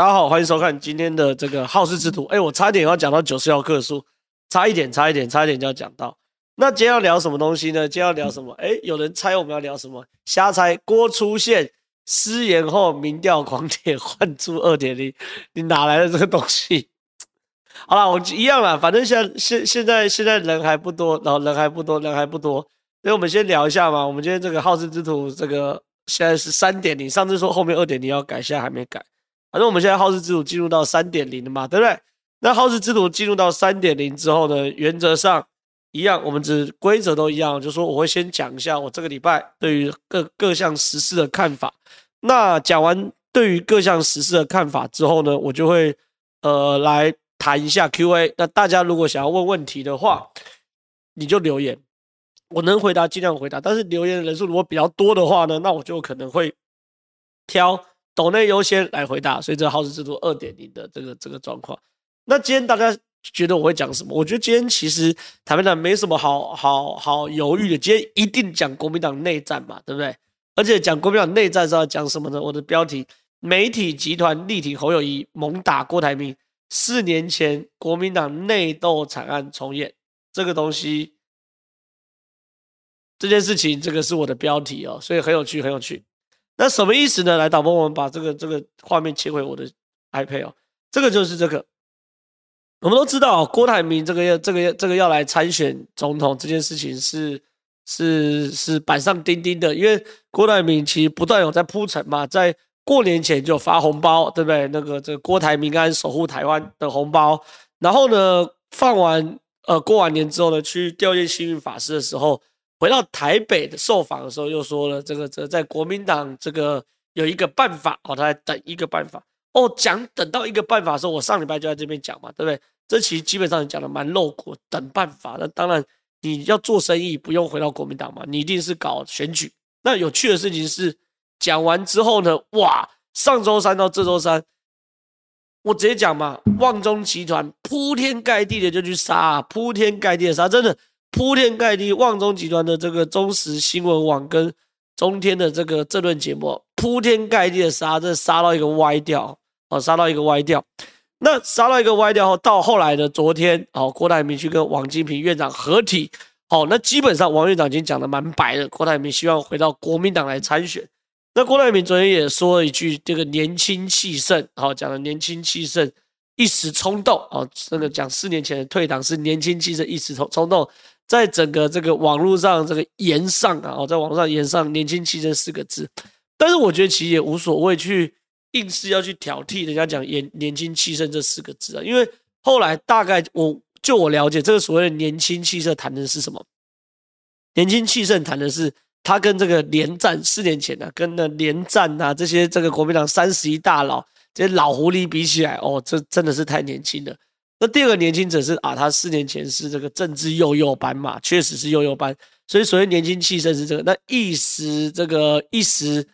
大家好，欢迎收看今天的这个好事之徒。哎，我差一点要讲到九四幺客诉，差一点，差一点，差一点就要讲到。那今天要聊什么东西呢？今天要聊什么？哎，有人猜我们要聊什么？瞎猜。郭出现失言后，民调狂铁换出二点零，你哪来的这个东西？好了，我一样了，反正现在现现在现在人还不多，然后人还不多，人还不多，所以我们先聊一下嘛。我们今天这个好事之徒，这个现在是三点零，上次说后面二点零要改，现在还没改。反正我们现在耗时之徒进入到三点零了嘛，对不对？那耗时之徒进入到三点零之后呢，原则上一样，我们只规则都一样，就说我会先讲一下我这个礼拜对于各各项实事的看法。那讲完对于各项实事的看法之后呢，我就会呃来。谈一下 Q&A，那大家如果想要问问题的话，你就留言，我能回答尽量回答。但是留言的人数如果比较多的话呢，那我就可能会挑抖内优先来回答。所以这个好事之徒二点零的这个这个状况。那今天大家觉得我会讲什么？我觉得今天其实台湾党没什么好好好犹豫的，今天一定讲国民党内战嘛，对不对？而且讲国民党内战是要讲什么呢？我的标题：媒体集团力挺侯友谊，猛打郭台铭。四年前国民党内斗惨案重演，这个东西，这件事情，这个是我的标题哦，所以很有趣，很有趣。那什么意思呢？来，导播，我们把这个这个画面切回我的 iPad 哦，这个就是这个。我们都知道，郭台铭这个要这个要这个要来参选总统这件事情是是是板上钉钉的，因为郭台铭其实不断有在铺陈嘛，在。过年前就发红包，对不对？那个这个郭台铭安守护台湾的红包，然后呢，放完呃过完年之后呢，去吊唁星云法师的时候，回到台北的受访的时候，又说了这个这、在国民党这个有一个办法哦，他在等一个办法哦，讲等到一个办法的时候，我上礼拜就在这边讲嘛，对不对？这其实基本上讲的蛮露骨，等办法。那当然你要做生意不用回到国民党嘛，你一定是搞选举。那有趣的事情是。讲完之后呢，哇！上周三到这周三，我直接讲嘛，旺中集团铺天盖地的就去杀，铺天盖地的杀，真的铺天盖地。旺中集团的这个中时新闻网跟中天的这个政论节目，铺天盖地的杀，这杀到一个歪掉，哦，杀到一个歪掉。那杀到一个歪掉后，到后来的昨天，哦，郭台铭去跟王金平院长合体，哦，那基本上王院长已经讲得蛮白的，郭台铭希望回到国民党来参选。那郭台铭昨天也说了一句：“这个年轻气盛，好讲的年轻气盛，一时冲动哦。这个讲四年前的退党是年轻气盛，一时冲冲动，在整个这个网络上这个言上啊，哦，在网上言上年轻气盛四个字。但是我觉得其实也无所谓去硬是要去挑剔人家讲年年轻气盛这四个字啊，因为后来大概我就我了解，这个所谓的年轻气盛谈的是什么？年轻气盛谈的是。”他跟这个连战四年前呢、啊，跟那连战啊这些这个国民党三十一大佬这些老狐狸比起来，哦，这真的是太年轻了。那第二个年轻者是啊，他四年前是这个政治幼幼班嘛，确实是幼幼班。所以所谓年轻气盛是这个，那一时这个一时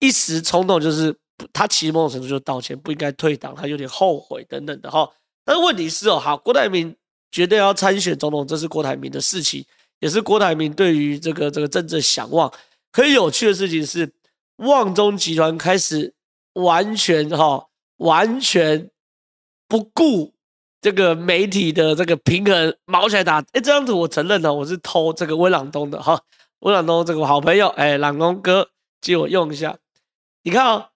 一时冲动，就是他其实某种程度就道歉，不应该退党，他有点后悔等等的哈。但是问题是哦，好，郭台铭绝对要参选总统，这是郭台铭的事情。也是郭台铭对于这个这个政治想望。很有趣的事情是，旺中集团开始完全哈完全不顾这个媒体的这个平衡，毛起来打。哎，这张图我承认了，我是偷这个温朗东的哈。温朗东这个好朋友，哎，朗东哥借我用一下。你看哦，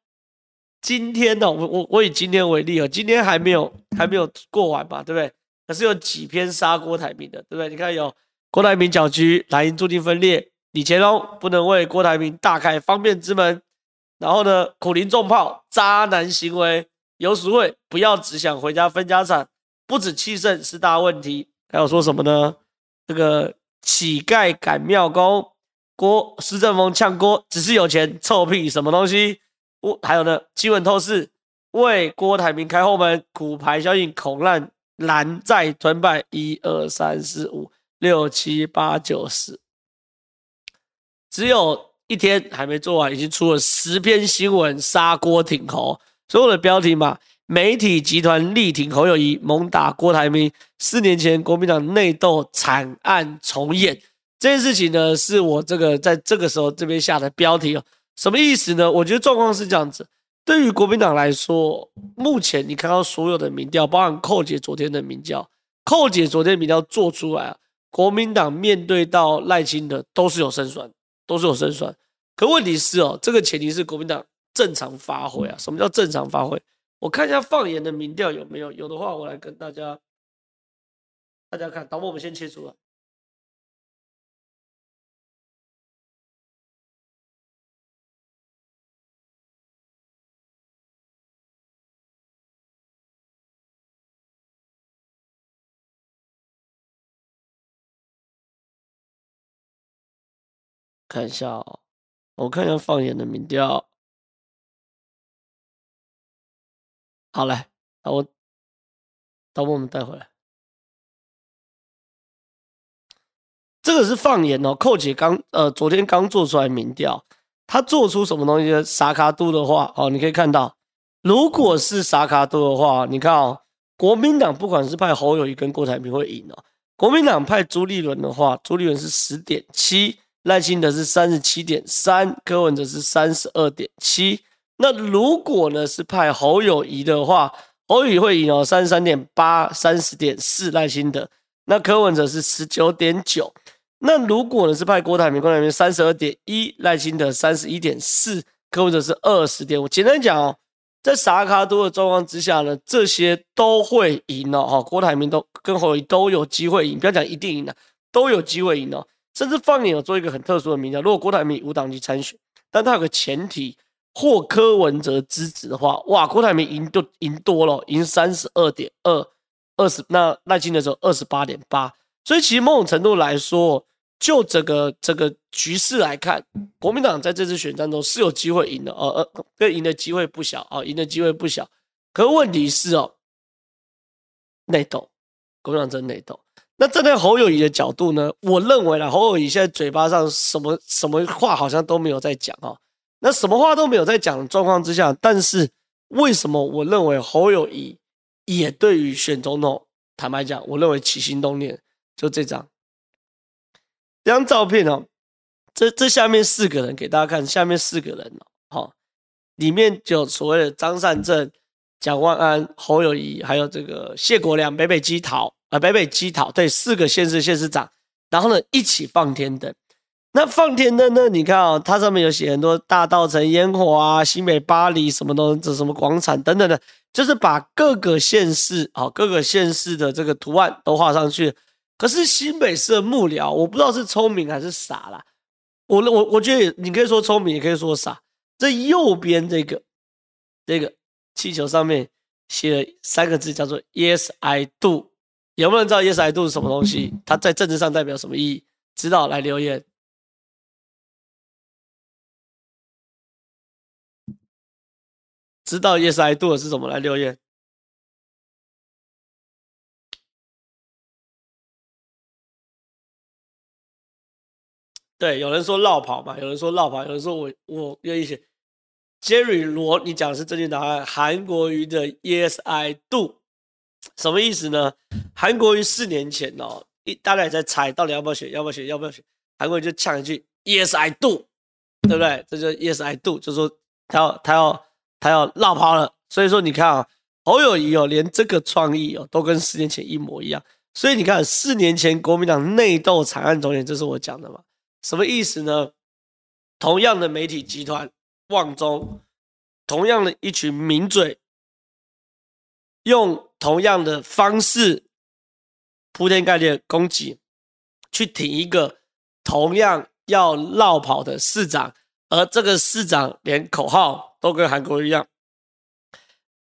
今天呢，我我我以今天为例哦，今天还没有还没有过完吧，对不对？可是有几篇杀郭台铭的，对不对？你看有。郭台铭搅局，蓝营注定分裂。李乾隆不能为郭台铭大开方便之门。然后呢，苦苓重炮，渣男行为。游淑慧不要只想回家分家产，不止气盛是大问题。还有说什么呢？这个乞丐赶庙公，郭施正丰呛郭，只是有钱，臭屁什么东西？我还有呢，新闻透视为郭台铭开后门，骨牌效应恐烂蓝再吞败。一二三四五。六七八九十，只有一天还没做完，已经出了十篇新闻杀郭挺侯。所有的标题嘛，媒体集团力挺侯友宜，猛打郭台铭。四年前国民党内斗惨案重演，这件事情呢，是我这个在这个时候这边下的标题哦。什么意思呢？我觉得状况是这样子：对于国民党来说，目前你看到所有的民调，包含寇姐昨天的民调，寇姐昨天民调做出来啊，国民党面对到赖清德都是有胜算，都是有胜算。可问题是哦，这个前提是国民党正常发挥啊。什么叫正常发挥？我看一下放言的民调有没有，有的话我来跟大家大家看。导播，我们先切出来。看一下哦，我看一下放眼的民调。好嘞，那我，等我们带回来。这个是放眼哦，寇姐刚呃昨天刚做出来民调，他做出什么东西？沙卡度的话哦，你可以看到，如果是沙卡度的话，你看哦，国民党不管是派侯友谊跟郭台铭会赢哦。国民党派朱立伦的话，朱立伦是十点七。赖清德是三十七点三，柯文哲是三十二点七。那如果呢是派侯友宜的话，侯友宜会赢哦，三十三点八，三十点四赖心德。那柯文哲是十九点九。那如果呢是派郭台铭，郭台铭三十二点一，赖清德三十一点四，柯文哲是二十点五。简单讲哦，在萨卡多的状况之下呢，这些都会赢哦。哈，郭台铭都跟侯友宜都有机会赢，不要讲一定赢的，都有机会赢哦。甚至放眼有做一个很特殊的名调，如果郭台铭无党籍参选，但他有个前提，获柯文哲支持的话，哇，郭台铭赢就赢多了，赢三十二点二，二十，那赖清德时候二十八点八，所以其实某种程度来说，就这个这个局势来看，国民党在这次选战中是有机会赢的，呃呃，跟赢的机会不小啊，赢的机会不小。可问题是哦，内斗，国民党真内斗。那站在侯友宜的角度呢？我认为啦，侯友宜现在嘴巴上什么什么话好像都没有在讲哦。那什么话都没有在讲的状况之下，但是为什么我认为侯友谊也对于选总统，坦白讲，我认为起心动念就这张这张照片哦。这这下面四个人给大家看，下面四个人哦，里面就所谓的张善政、蒋万安、侯友谊，还有这个谢国梁、北北基桃。啊，北北基桃对四个县市县市长，然后呢一起放天灯。那放天灯呢？你看啊、哦，它上面有写很多大道城烟火啊，新北巴黎什么东这什么广场等等的，就是把各个县市啊、哦、各个县市的这个图案都画上去。可是新北市的幕僚，我不知道是聪明还是傻啦。我我我觉得你可以说聪明，也可以说傻。这右边这个这个气球上面写了三个字，叫做 “Yes I do”。有没有人知道 Yes I do 是什么东西？它在政治上代表什么意义？知道来留言。知道 Yes I do 是什么来留言。对，有人说落跑嘛，有人说落跑，有人说我我愿意写。Jerry 罗，你讲的是正确答案。韩国瑜的 Yes I do。什么意思呢？韩国瑜四年前哦，一大家也在猜到底要不要选，要不要选，要不要选？韩国瑜就呛一句 “Yes I do”，对不对？这就 “Yes I do”，就说他要他要他要落跑了。所以说你看啊，侯友谊哦，连这个创意哦都跟四年前一模一样。所以你看，四年前国民党内斗惨案重演，这是我讲的嘛？什么意思呢？同样的媒体集团旺中，同样的一群名嘴。用同样的方式铺天盖地的攻击，去挺一个同样要落跑的市长，而这个市长连口号都跟韩国一样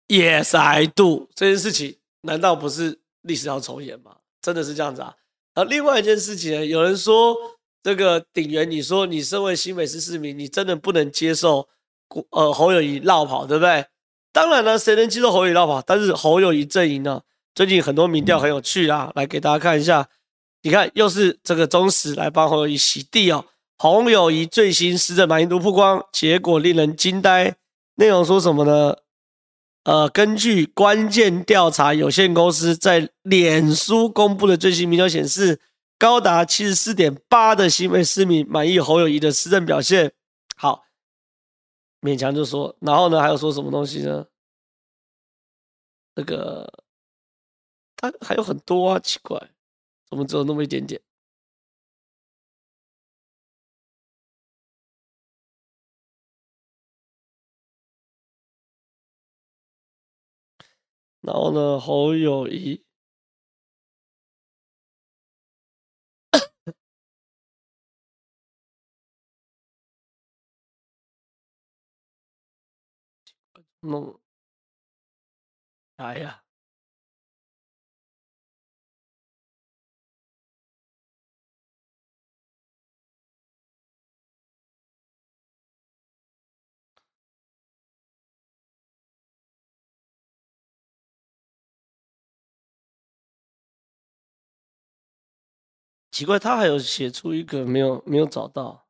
，Yes I do，这件事情难道不是历史要重演吗？真的是这样子啊？而另外一件事情呢，有人说这个鼎元，你说你身为新北市市民，你真的不能接受呃侯友宜落跑，对不对？当然了，谁能接受侯友宜落跑？但是侯友宜阵营呢？最近很多民调很有趣啊，来给大家看一下。你看，又是这个忠实来帮侯友宜洗地哦。侯友谊最新施政满意度曝光，结果令人惊呆。内容说什么呢？呃，根据关键调查有限公司在脸书公布的最新民调显示，高达七十四点八的新北市民满意侯友谊的施政表现。好。勉强就说，然后呢，还有说什么东西呢？那个他还有很多啊，奇怪，怎么只有那么一点点？然后呢，侯友谊。弄，啥呀！奇怪，他还有写出一个没有没有找到。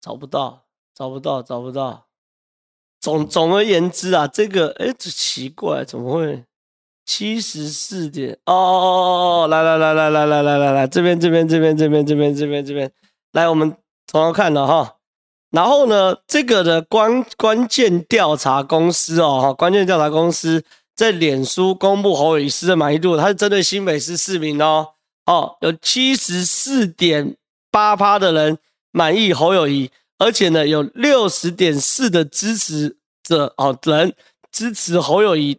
找不到，找不到，找不到。总总而言之啊，这个哎，这奇怪，怎么会七十四点？哦哦哦哦，来来来来来来来来来，这边这边这边这边这边这边这边，来，我们从头看了哈。然后呢，这个的关关键调查公司哦，哈，关键调查公司在脸书公布侯友谊的满意度，它是针对新北市市民哦，哦，有七十四点八趴的人。满意侯友谊，而且呢，有六十点四的支持者哦人支持侯友宜，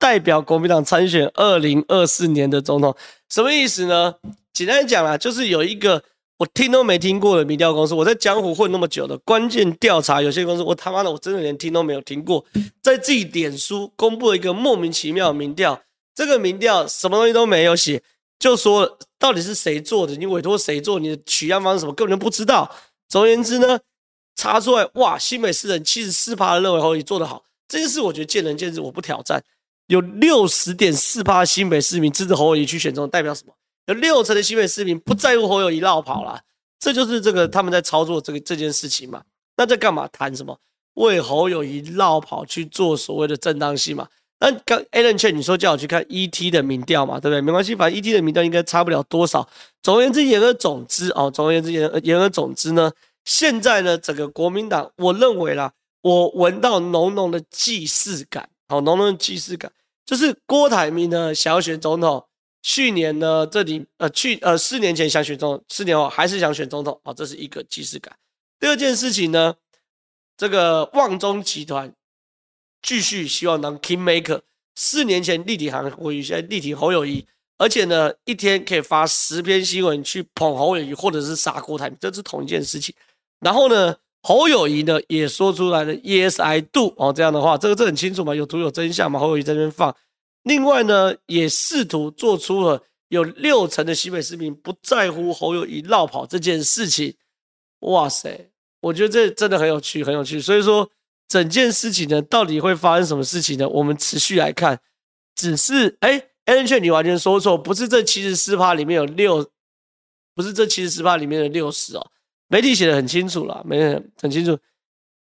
代表国民党参选二零二四年的总统，什么意思呢？简单讲啊，就是有一个我听都没听过的民调公司，我在江湖混那么久的关键调查有限公司，我他妈的我真的连听都没有听过，在自己脸书公布了一个莫名其妙的民调，这个民调什么东西都没有写。就说到底是谁做的？你委托谁做？你的取样方式什么？根本就不知道。总而言之呢，查出来哇，新北市人七十四趴认为侯友做得好，这件事我觉得见仁见智，我不挑战。有六十点四趴新北市民支持侯友去选中，代表什么？有六成的新北市民不在乎侯友宜落跑了，这就是这个他们在操作这个这件事情嘛。那在干嘛？谈什么？为侯友宜落跑去做所谓的正当性嘛？那刚 Alan 劝你说叫我去看 ET 的民调嘛，对不对？没关系，反正 ET 的民调应该差不了多少。总而言之，言而总之哦，总而言之，言而言而总之呢，现在呢，整个国民党，我认为啦，我闻到浓浓的既视感，好，浓浓的既视感，就是郭台铭呢想要选总统，去年呢这里呃去呃四年前想选总统，四年后还是想选总统，啊，这是一个既视感。第二件事情呢，这个旺中集团。继续希望当 Kingmaker。四年前立体韩国瑜，现在力挺侯友谊，而且呢，一天可以发十篇新闻去捧侯友谊，或者是杀郭台铭，这是同一件事情。然后呢，侯友谊呢也说出来了 Yes I do 哦，这样的话，这个这很清楚嘛，有图有真相嘛。侯友谊在这边放，另外呢，也试图做出了有六成的西北市民不在乎侯友宜绕跑这件事情。哇塞，我觉得这真的很有趣，很有趣。所以说。整件事情呢，到底会发生什么事情呢？我们持续来看。只是，哎，Alan 你完全说错，不是这七十四趴里面有六，不是这七十四趴里面的六十哦。媒体写的很清楚了，没人很清楚，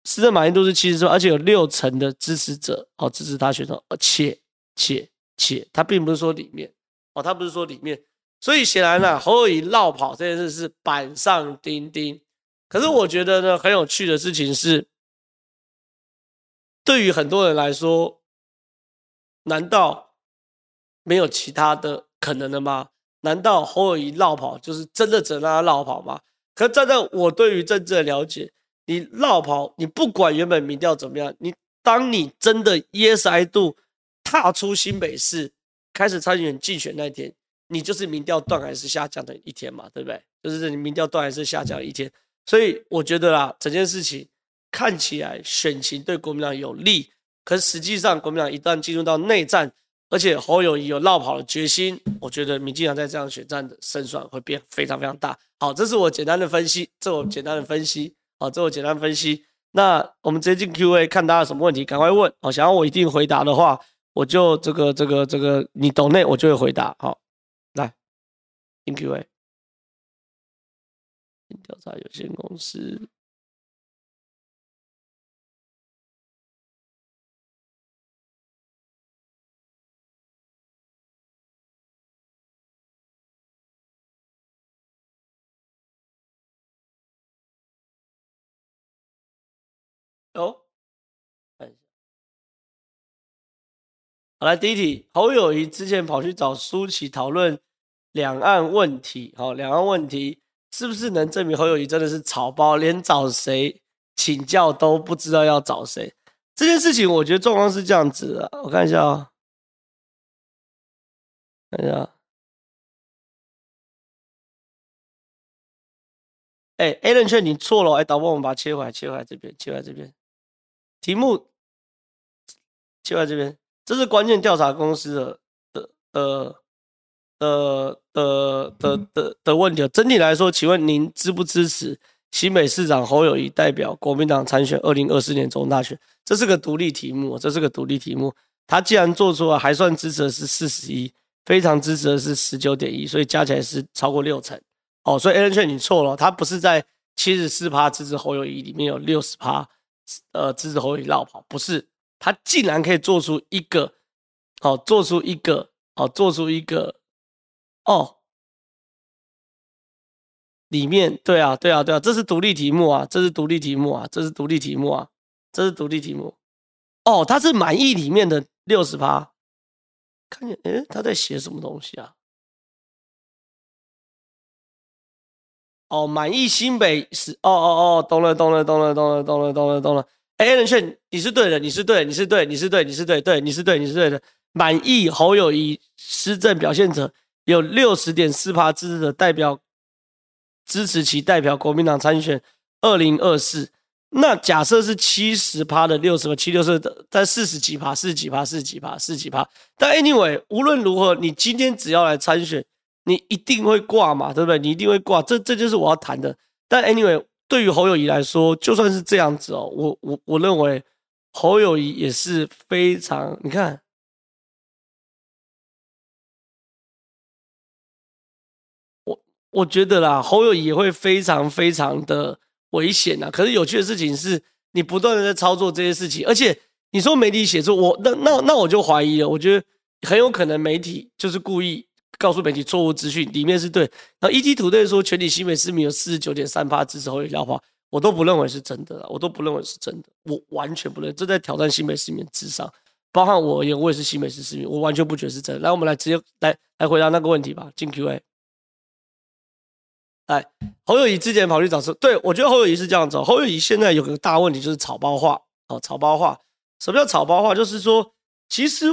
施政满意度是七十四，而且有六成的支持者哦支持他选上，而且且且他并不是说里面哦，他不是说里面，所以显然呢，侯友宜落跑这件事是板上钉钉。可是我觉得呢，很有趣的事情是。对于很多人来说，难道没有其他的可能了吗？难道侯友宜落跑就是真的只能让他落跑吗？可站在我对于政治的了解，你落跑，你不管原本民调怎么样，你当你真的 Yes I do 踏出新北市，开始参选竞选那一天，你就是民调断崖式下降的一天嘛，对不对？就是你民调断崖式下降的一天，所以我觉得啦，整件事情。看起来选情对国民党有利，可实际上国民党一旦进入到内战，而且侯友谊有绕跑的决心，我觉得民进党在这样选战的胜算会变非常非常大。好，这是我简单的分析，这我简单的分析，好，这我简单分析。那我们直接进 Q&A，看大家有什么问题，赶快问。好，想要我一定回答的话，我就这个这个这个你懂内我就会回答。好来 anyway 调查有限公司。哦。来第一题，侯友谊之前跑去找苏起讨论两岸问题，好，两岸问题是不是能证明侯友谊真的是草包，连找谁请教都不知道要找谁？这件事情我觉得状况是这样子的，我看一下啊、哦，看一下。哎，Alan 劝你错了，哎，导播，我们把它切回来，切回来这边，切回来这边。题目切回来这边，这是关键调查公司的的的的的的的的问题。整体来说，请问您支不支持新北市长侯友谊代表国民党参选二零二四年总统大选？这是个独立题目，这是个独立题目。他既然做出了还算支持的是四十一，非常支持的是十九点一，所以加起来是超过六成。哦，所以 Alan 劝你错了，他不是在七十四趴支持侯友谊里面有六十趴，呃，支持侯友宜落跑，不是，他竟然可以做出一个，哦，做出一个，哦，做出一个，哦，里面，对啊，对啊，对啊，这是独立题目啊，这是独立题目啊，这是独立题目啊，这是独立题目，哦，他是满意里面的六十趴，看见，诶，他在写什么东西啊？哦，满意新北是，哦哦哦，懂了懂了懂了懂了懂了懂了懂了。哎，Alan 劝你是对的，你是对，你是对，你是对，你是对，对，你是对，你是对的。满意侯友谊施政表现者有六十点四趴支持的代表支持其代表国民党参选二零二四。那假设是七十趴的六十七六十的，在四十几趴，四十几趴，四十几趴，四十几趴。但 anyway，无论如何，你今天只要来参选。你一定会挂嘛，对不对？你一定会挂，这这就是我要谈的。但 anyway，对于侯友谊来说，就算是这样子哦，我我我认为侯友谊也是非常，你看，我我觉得啦，侯友谊也会非常非常的危险呐。可是有趣的事情是，你不断的在操作这些事情，而且你说媒体写作，我那那那我就怀疑了，我觉得很有可能媒体就是故意。告诉媒体错误资讯，里面是对。然后 ETtoday 说全体新北市民有四十九点三趴支持侯友宜的话，我都不认为是真的了，我都不认为是真的，我完全不认，这在挑战新北市民智商。包含我而言，我也是新北市市民，我完全不觉得是真的。来，我们来直接来来回答那个问题吧。进 Q&A。来，侯友宜之前跑去找说，对，我觉得侯友宜是这样子。侯友宜现在有个大问题就是草包化哦，草包化。什么叫草包化？就是说，其实。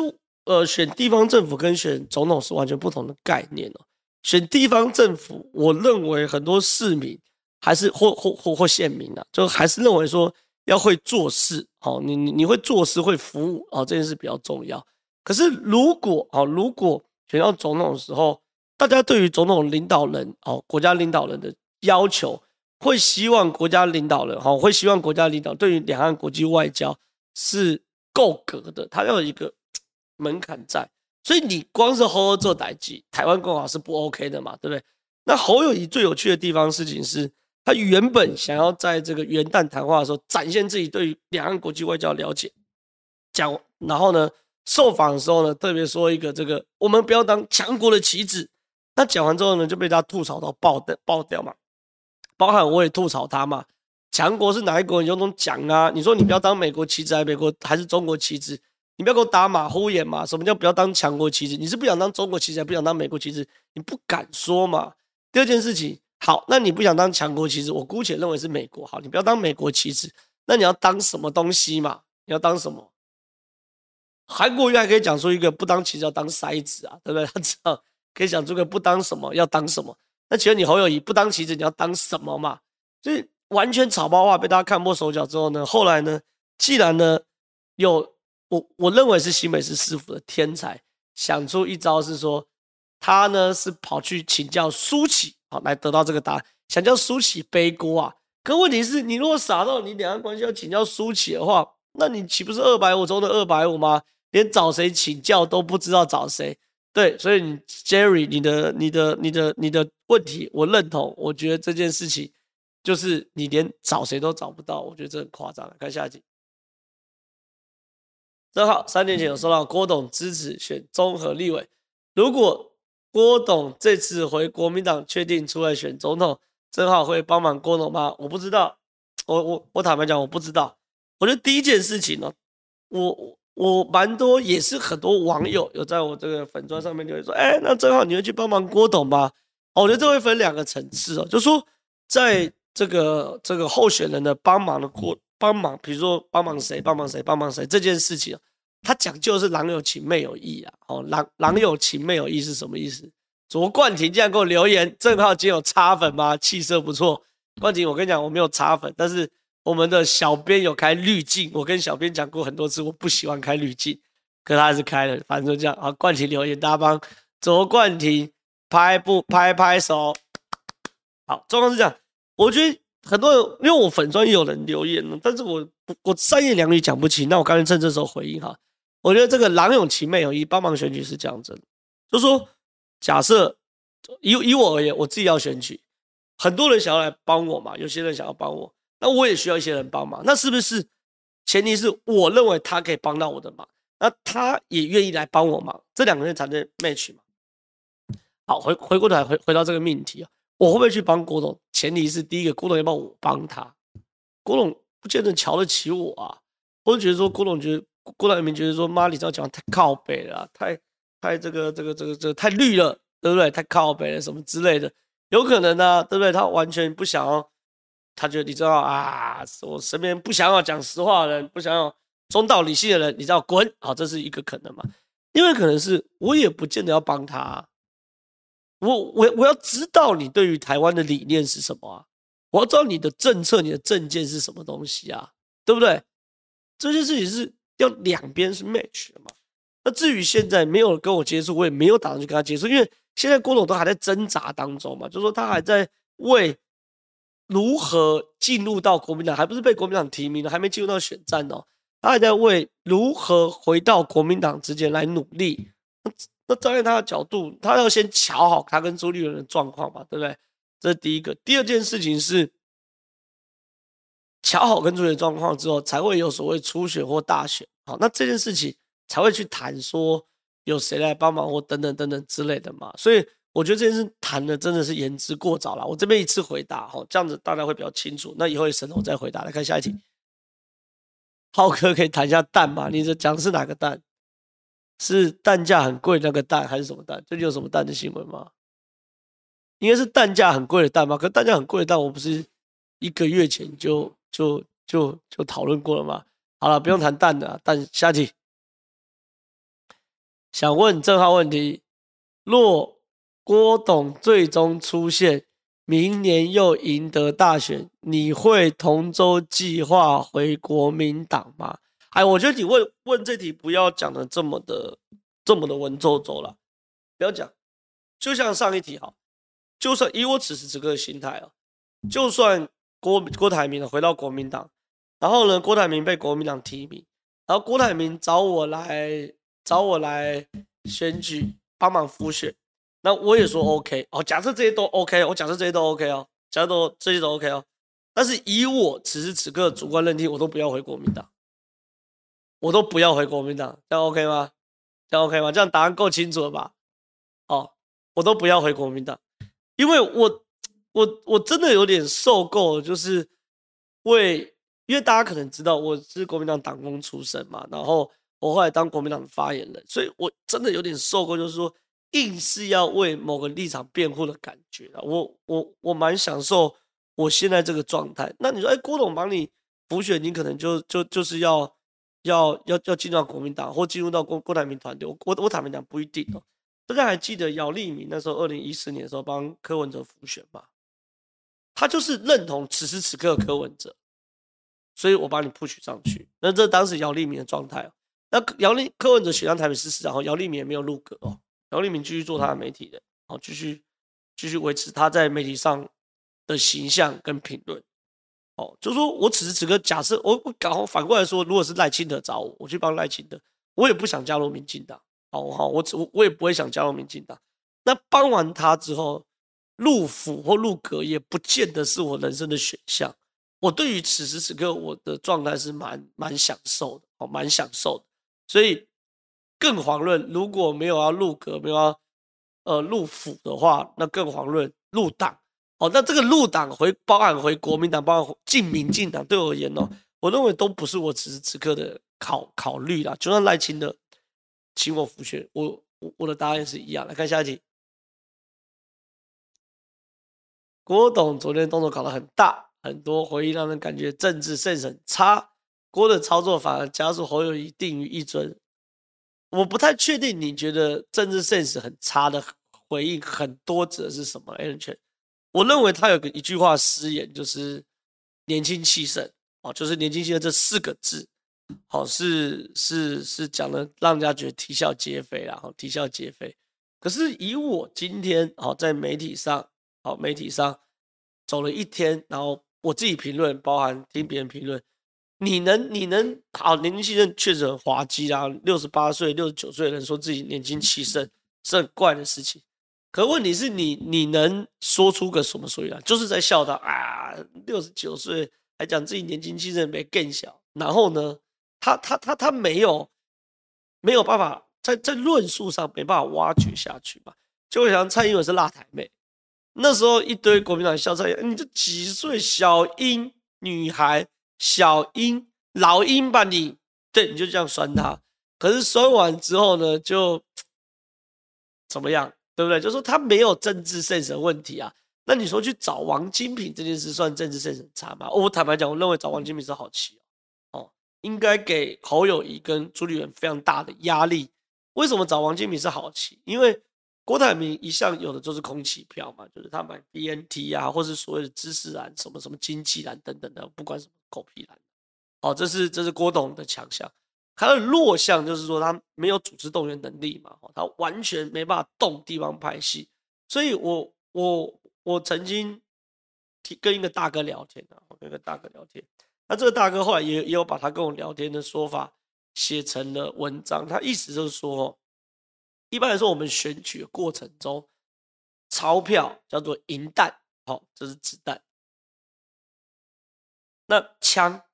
呃，选地方政府跟选总统是完全不同的概念哦。选地方政府，我认为很多市民还是或或或或县民啊，就还是认为说要会做事，好，你你你会做事会服务啊，这件事比较重要。可是如果啊，如果选到总统的时候，大家对于总统领导人哦，国家领导人的要求，会希望国家领导人哈，会希望国家领导对于两岸国际外交是够格的，他要有一个。门槛在，所以你光是好好做代志，台湾共好是不 OK 的嘛，对不对？那侯友宜最有趣的地方事情是，他原本想要在这个元旦谈话的时候展现自己对两岸国际外交了解，讲，然后呢，受访的时候呢，特别说一个这个，我们不要当强国的棋子。那讲完之后呢，就被他吐槽到爆的爆掉嘛，包含我也吐槽他嘛，强国是哪一国？你就能讲啊？你说你不要当美国棋子，还是美国还是中国棋子？你不要给我打马虎眼嘛！什么叫不要当强国棋子？你是不想当中国棋子，还不想当美国棋子？你不敢说嘛？第二件事情，好，那你不想当强国棋子，我姑且认为是美国。好，你不要当美国棋子，那你要当什么东西嘛？你要当什么？韩国瑜还可以讲出一个不当棋子要当筛子啊，对不对？他知道可以讲出个不当什么要当什么。那请问你侯友谊不当棋子，你要当什么嘛？所以完全草包化被大家看破手脚之后呢，后来呢，既然呢有。我我认为是新北市市府的天才想出一招，是说他呢是跑去请教苏启，好来得到这个答案，想叫苏启背锅啊。可问题是你如果傻到你两岸关系要请教苏启的话，那你岂不是二百五中的二百五吗？连找谁请教都不知道找谁。对，所以你 Jerry，你的你的你的你的问题我认同，我觉得这件事情就是你连找谁都找不到，我觉得这很夸张。看下一集。正好三年前有收到郭董支持选综合立委，如果郭董这次回国民党确定出来选总统，正好会帮忙郭董吗？我不知道，我我我坦白讲我不知道，我觉得第一件事情呢、哦，我我蛮多也是很多网友有在我这个粉砖上面留言说，哎，那正好你会去帮忙郭董吗？我觉得这会分两个层次哦，就说在这个这个候选人的帮忙的过帮忙，比如说帮忙谁帮忙谁帮忙谁这件事情，他讲究是郎有情妹有意啊。哦，郎郎有情妹有意是什么意思？卓冠廷竟然给我留言，正好今有擦粉吗？气色不错。冠廷，我跟你讲，我没有擦粉，但是我们的小编有开滤镜。我跟小编讲过很多次，我不喜欢开滤镜，可他还是开了。反正就这样啊。冠廷留言，大家帮卓冠廷拍不拍拍手？好，状况是这样。我觉得很多人，因为我粉专有人留言了，但是我我三言两语讲不清。那我刚才趁这时候回应哈。我觉得这个郎永琪妹有意，帮忙选举是这样子的，就说。假设以以我而言，我自己要选举，很多人想要来帮我嘛，有些人想要帮我，那我也需要一些人帮忙。那是不是前提是我认为他可以帮到我的忙，那他也愿意来帮我忙，这两个人才能 match 嘛？好，回回过头来回回到这个命题啊，我会不会去帮郭董？前提是第一个，郭董要帮我帮他，郭董不见得瞧得起我啊，或者觉得说郭董觉得郭台铭觉得说妈，你这样讲太靠北了，太。太这个这个这个这个太绿了，对不对？太靠北了什么之类的，有可能呢、啊，对不对？他完全不想要，他觉得你知道啊，我身边不想要讲实话的人，不想要中道理性的人，你知道滚，啊，这是一个可能嘛？因为可能是我也不见得要帮他、我我我要知道你对于台湾的理念是什么啊？我要知道你的政策、你的政见是什么东西啊？对不对？这件事情是要两边是 match 的嘛？那至于现在没有跟我接触，我也没有打算去跟他接触，因为现在郭董都还在挣扎当中嘛，就是说他还在为如何进入到国民党，还不是被国民党提名的，还没进入到选战哦，他还在为如何回到国民党之间来努力。那那站在他的角度，他要先瞧好他跟朱立伦的状况嘛，对不对？这是第一个。第二件事情是瞧好跟朱立伦状况之后，才会有所谓初选或大选。好，那这件事情。才会去谈说有谁来帮忙或等等等等之类的嘛，所以我觉得这件事谈的真的是言之过早了。我这边一次回答哈，这样子大家会比较清楚。那以后沈龙再回答。来看下一题，浩哥可以谈一下蛋吗？你这讲的是哪个蛋？是蛋价很贵那个蛋，还是什么蛋？最近有什么蛋的新闻吗？应该是蛋价很贵的蛋吧？可蛋价很贵的蛋，我不是一个月前就就就就讨论过了吗？好了，不用谈蛋的，蛋下题。想问正浩问题：若郭董最终出现，明年又赢得大选，你会同舟计划回国民党吗？哎，我觉得你问问这题不要讲的这么的这么的文绉绉了，不要讲。就像上一题哈，就算以我此时此刻的心态啊，就算郭郭台铭回到国民党，然后呢，郭台铭被国民党提名，然后郭台铭找我来。找我来选举帮忙辅选，那我也说 OK 哦。假设这些都 OK，我假设这些都 OK 哦，假设都这些都 OK 哦。但是以我此时此刻主观认定，我都不要回国民党，我都不要回国民党，这样 OK 吗？这样 OK 吗？这样答案够清楚了吧？哦，我都不要回国民党，因为我我我真的有点受够，就是为因为大家可能知道我是国民党党工出身嘛，然后。我后来当国民党的发言人，所以我真的有点受够，就是说硬是要为某个立场辩护的感觉啊。我我我蛮享受我现在这个状态。那你说，哎，郭董帮你补选，你可能就就就是要要要要进入到国民党，或进入到郭郭台铭团队。我我我坦白讲不一定哦。大家还记得姚立明那时候二零一四年的时候帮柯文哲复选吗？他就是认同此时此刻的柯文哲，所以我把你 push 上去。那这当时姚立明的状态哦。那姚立柯文哲选上台北市市长后，姚立明也没有入阁哦。姚立明继续做他的媒体人，好，继续继续维持他在媒体上的形象跟评论。哦，就是说我此时此刻假设我我搞反过来说，如果是赖清德找我，我去帮赖清德，我也不想加入民进党。好好，我我我也不会想加入民进党。那帮完他之后，入府或入阁也不见得是我人生的选项。我对于此时此刻我的状态是蛮蛮享受的，哦，蛮享受的。所以，更遑论如果没有要入阁，没有要呃入府的话，那更遑论入党。哦，那这个入党回包含回国民党，包含进民进党，对我而言哦，我认为都不是我此时此刻的考考虑啦。就算赖清德请我复选，我我我的答案是一样。来看下一题，郭董昨天动作搞得很大，很多回忆让人感觉政治 sense 很差。郭的操作反而加速侯友宜定于一尊。我不太确定，你觉得政治 sense 很差的回应很多指的是什么？Allen 圈，我认为他有个一句话失言，就是年轻气盛哦，就是年轻气盛这四个字，好是是是讲的让人家觉得啼笑皆非啦，好啼笑皆非。可是以我今天好在媒体上好媒体上走了一天，然后我自己评论，包含听别人评论。你能，你能好年轻气盛确实很滑稽啊！六十八岁、六十九岁的人说自己年轻气盛是很怪的事情。可问题是你，你能说出个什么所以然？就是在笑他啊，六十九岁还讲自己年轻气盛没更小。然后呢，他他他他没有没有办法在在论述上没办法挖掘下去嘛？就好像蔡英文是辣台妹，那时候一堆国民党笑蔡英文，你这几岁小英女孩？小英老英吧你，对，你就这样酸他。可是酸完之后呢，就 怎么样，对不对？就说他没有政治圣神问题啊。那你说去找王金平这件事算政治圣神差吗？我坦白讲，我认为找王金平是好棋哦，哦应该给侯友谊跟朱立伦非常大的压力。为什么找王金平是好棋？因为郭台铭一向有的就是空气票嘛，就是他买 BNT 啊，或是所谓的知识蓝、什么什么经济蓝等等的，不管什么。狗屁蓝，哦，这是这是郭董的强项，他的弱项就是说他没有组织动员能力嘛，他完全没办法动地方派系，所以我我我曾经跟一个大哥聊天啊，我跟一个大哥聊天，那这个大哥后来也也有把他跟我聊天的说法写成了文章，他意思就是说，一般来说我们选举的过程中，钞票叫做银弹，好，这是子弹。那枪，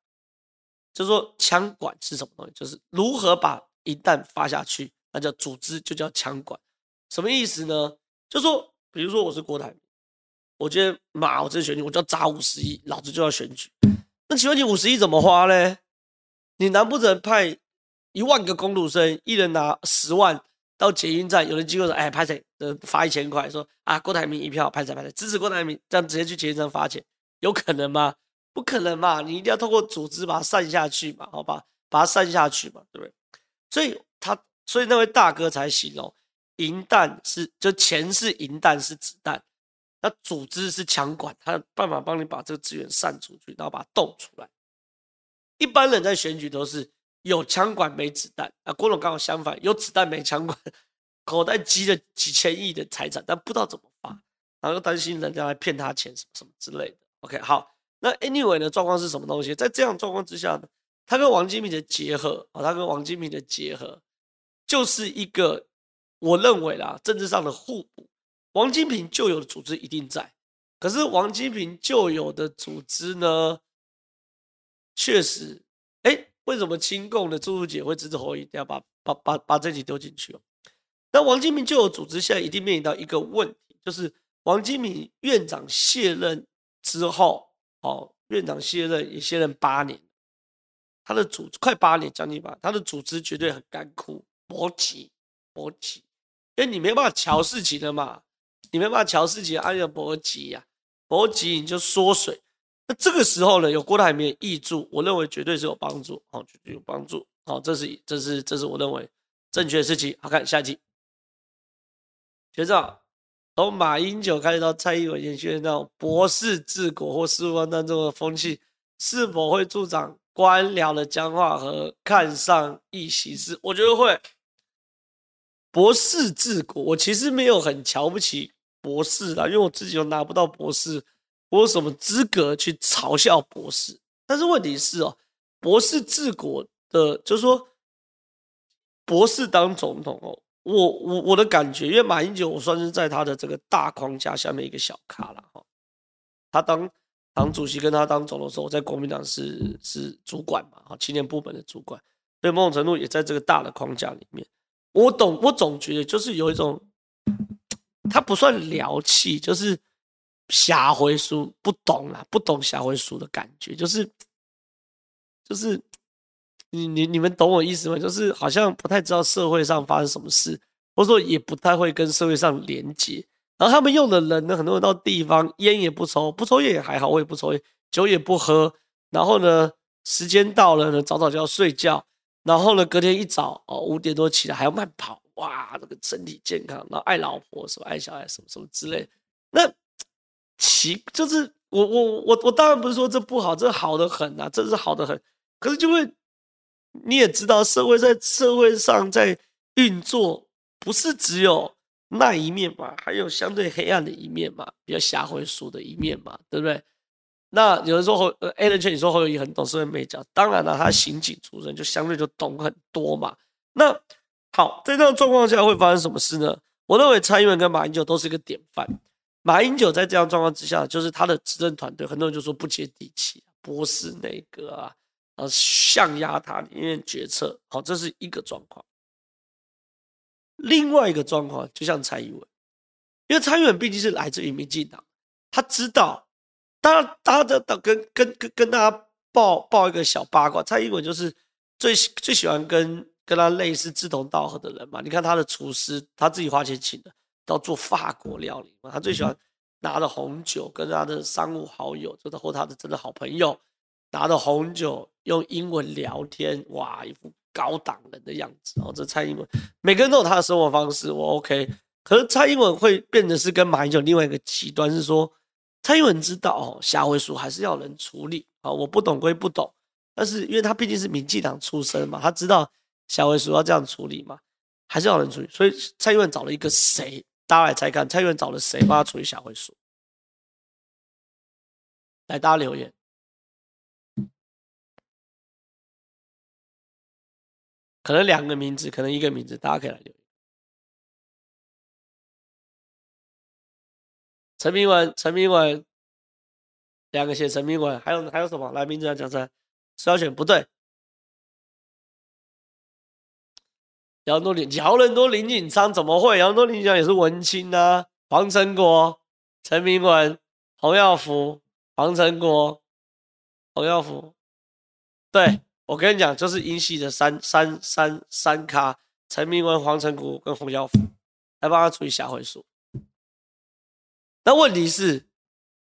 就是说枪管是什么东西？就是如何把一弹发下去，那叫组织，就叫枪管。什么意思呢？就是说，比如说我是郭台铭，我觉得妈，我这选举我就要砸五十亿，老子就要选举。那请问你五十亿怎么花呢？你难不成派一万个公路生，一人拿十万到捷运站，有人经过说，哎，拍谁？呃，发一千块，说啊，郭台铭一票，拍谁拍谁，支持郭台铭，这样直接去捷运站发钱，有可能吗？不可能嘛！你一定要透过组织把它散下去嘛，好吧，把它散下去嘛，对不对？所以他，所以那位大哥才形容，银弹是就钱是银弹是子弹，那组织是枪管，他有办法帮你把这个资源散出去，然后把它动出来。一般人在选举都是有枪管没子弹，啊，郭董刚好相反，有子弹没枪管，口袋积了几千亿的财产，但不知道怎么发，然后又担心人家来骗他钱什么什么之类的。OK，好。那 anyway 的状况是什么东西？在这样状况之下呢，他跟王金平的结合啊，他跟王金平的结合，就是一个我认为啦，政治上的互补。王金平旧有的组织一定在，可是王金平旧有的组织呢，确实，哎，为什么亲共的朱朱姐会支持侯友宜？要把把把把这集丢进去哦。那王金平旧有组织现在一定面临到一个问题，就是王金平院长卸任之后。哦，院长卸任也卸任八年，他的组快八年将近吧，他的组织绝对很干枯、磨急、磨急，因为你没办法瞧事情的嘛，你没办法瞧事情，哎呀磨急呀，磨急你就缩水。那这个时候呢，有郭台铭挹注，我认为绝对是有帮助，哦，绝对有帮助，哦，这是这是这是我认为正确的事情。好，看下一集，学长。从马英九开始到蔡英文延续那种博士治国或事关当中的风气，是否会助长官僚的僵化和看上一席次？我觉得会。博士治国，我其实没有很瞧不起博士啦，因为我自己又拿不到博士，我有什么资格去嘲笑博士？但是问题是哦，博士治国的，就是说博士当总统哦。我我我的感觉，因为马英九我算是在他的这个大框架下面一个小咖了哈。他当党主席跟他当总统的时候，我在国民党是是主管嘛，哈，青年部门的主管，所以某种程度也在这个大的框架里面。我懂，我总觉得就是有一种，他不算聊气，就是瞎回书，不懂啦，不懂瞎回书的感觉，就是就是你你你们懂我意思吗？就是好像不太知道社会上发生什么事，或者说也不太会跟社会上连接。然后他们用的人呢，很多人到地方烟也不抽，不抽烟也还好，我也不抽烟，酒也不喝。然后呢，时间到了呢，早早就要睡觉。然后呢，隔天一早哦，五点多起来还要慢跑，哇，这个身体健康，然后爱老婆什么爱小孩什么什么之类。那奇就是我我我我当然不是说这不好，这好的很啊，这是好的很。可是就会你也知道，社会在社会上在运作，不是只有那一面嘛，还有相对黑暗的一面嘛，比较下回书的一面嘛，对不对？那有人说侯 Alan Chen 你说侯友宜很懂社会美角，当然了，他刑警出身就相对就懂很多嘛。那好，在这样状况下会发生什么事呢？我认为蔡英文跟马英九都是一个典范。马英九在这样状况之下，就是他的执政团队，很多人就说不接地气，不是那个啊，然后象压他，里面决策。好，这是一个状况。另外一个状况，就像蔡英文，因为蔡英文毕竟是来自于民进党，他知道。当然，大家的跟跟跟跟大家报报一个小八卦，蔡英文就是最最喜欢跟跟他类似志同道合的人嘛。你看他的厨师，他自己花钱请的，到做法国料理嘛。他最喜欢拿着红酒跟他的商务好友，就或他的真的好朋友，拿着红酒用英文聊天，哇，一副高档人的样子。哦，这蔡英文，每个人都有他的生活方式，我 OK。可是蔡英文会变得是跟马英九另外一个极端，是说。蔡英文知道哦，下回书还是要人处理啊。我不懂归不懂，但是因为他毕竟是民进党出身嘛，他知道下回书要这样处理嘛，还是要人处理。所以蔡英文找了一个谁？大家来猜看，蔡英文找了谁帮他处理下回书？来，大家留言。可能两个名字，可能一个名字，大家可以来留言。陈明文，陈明文，两个写陈明文，还有还有什么？来，名字要讲出来。是要选不对。姚多林，姚人多林锦昌怎么会？姚多林锦昌也是文青啊。黄成国、陈明文、洪耀福、黄成国、洪耀福。对，我跟你讲，就是英系的三三三三咖：陈明文、黄成国跟洪耀福，来帮他处理下回书。那问题是，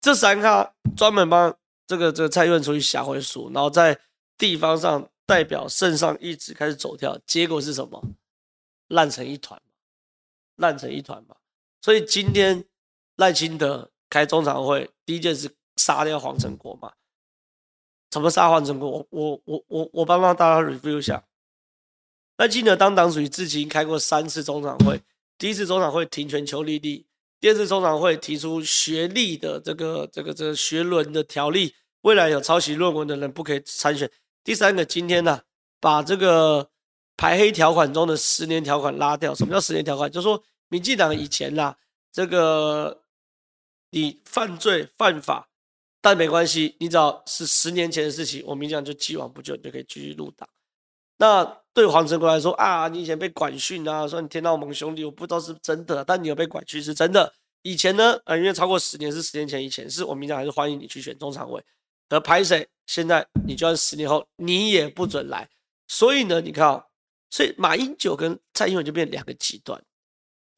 这三咖专门帮这个这个蔡英文处理下回书，然后在地方上代表圣上一直开始走跳，结果是什么？烂成一团，烂成一团嘛。所以今天赖清德开中常会，第一件事杀掉黄成国嘛。怎么杀黄成功？我我我我我帮帮大家 review 一下。那记得当党主席至今开过三次中常会，第一次中常会停权邱丽丽。第二次中常会提出学历的这个这个这个学伦的条例，未来有抄袭论文的人不可以参选。第三个，今天呢、把这个排黑条款中的十年条款拉掉。什么叫十年条款？就是说，民进党以前啦，这个你犯罪犯法，但没关系，你只要是十年前的事情，我们讲就既往不咎，你就可以继续入党。那对黄成国来说啊，你以前被管训啊，说你天道盟兄弟，我不知道是真的，但你有被管训是真的。以前呢，呃，因为超过十年是十年前以前，是我们讲还是欢迎你去选中常委。而拍谁？现在你就算十年后，你也不准来。所以呢，你看哦，所以马英九跟蔡英文就变两个极端，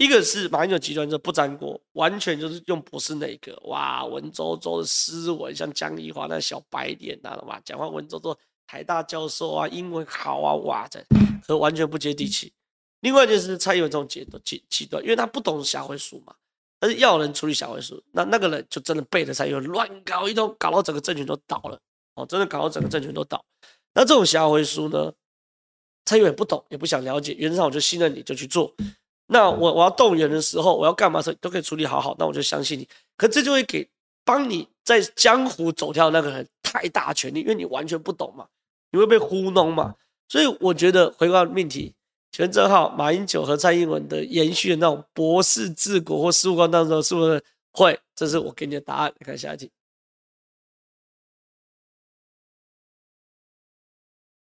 一个是马英九极端，就不沾锅，完全就是用不是那个哇，文绉绉的斯文，像江宜樺那小白脸啊，哇，讲话文绉绉。台大教授啊，英文好啊，哇，这和完全不接地气。另外就是蔡英文这种极端极端，因为他不懂下回书嘛，但是要人处理下回书，那那个人就真的背着蔡英文乱搞一通，搞到整个政权都倒了哦，真的搞到整个政权都倒。那这种下回书呢，蔡英文不懂也不想了解，原则上我就信任你就去做。那我我要动员的时候，我要干嘛时候都可以处理好好，那我就相信你。可这就会给帮你在江湖走跳的那个人太大权力，因为你完全不懂嘛。你会被糊弄嘛？所以我觉得回到命题，全正浩、马英九和蔡英文的延续的那种博士治国或事务官当中，是不是会？这是我给你的答案。你看下一题，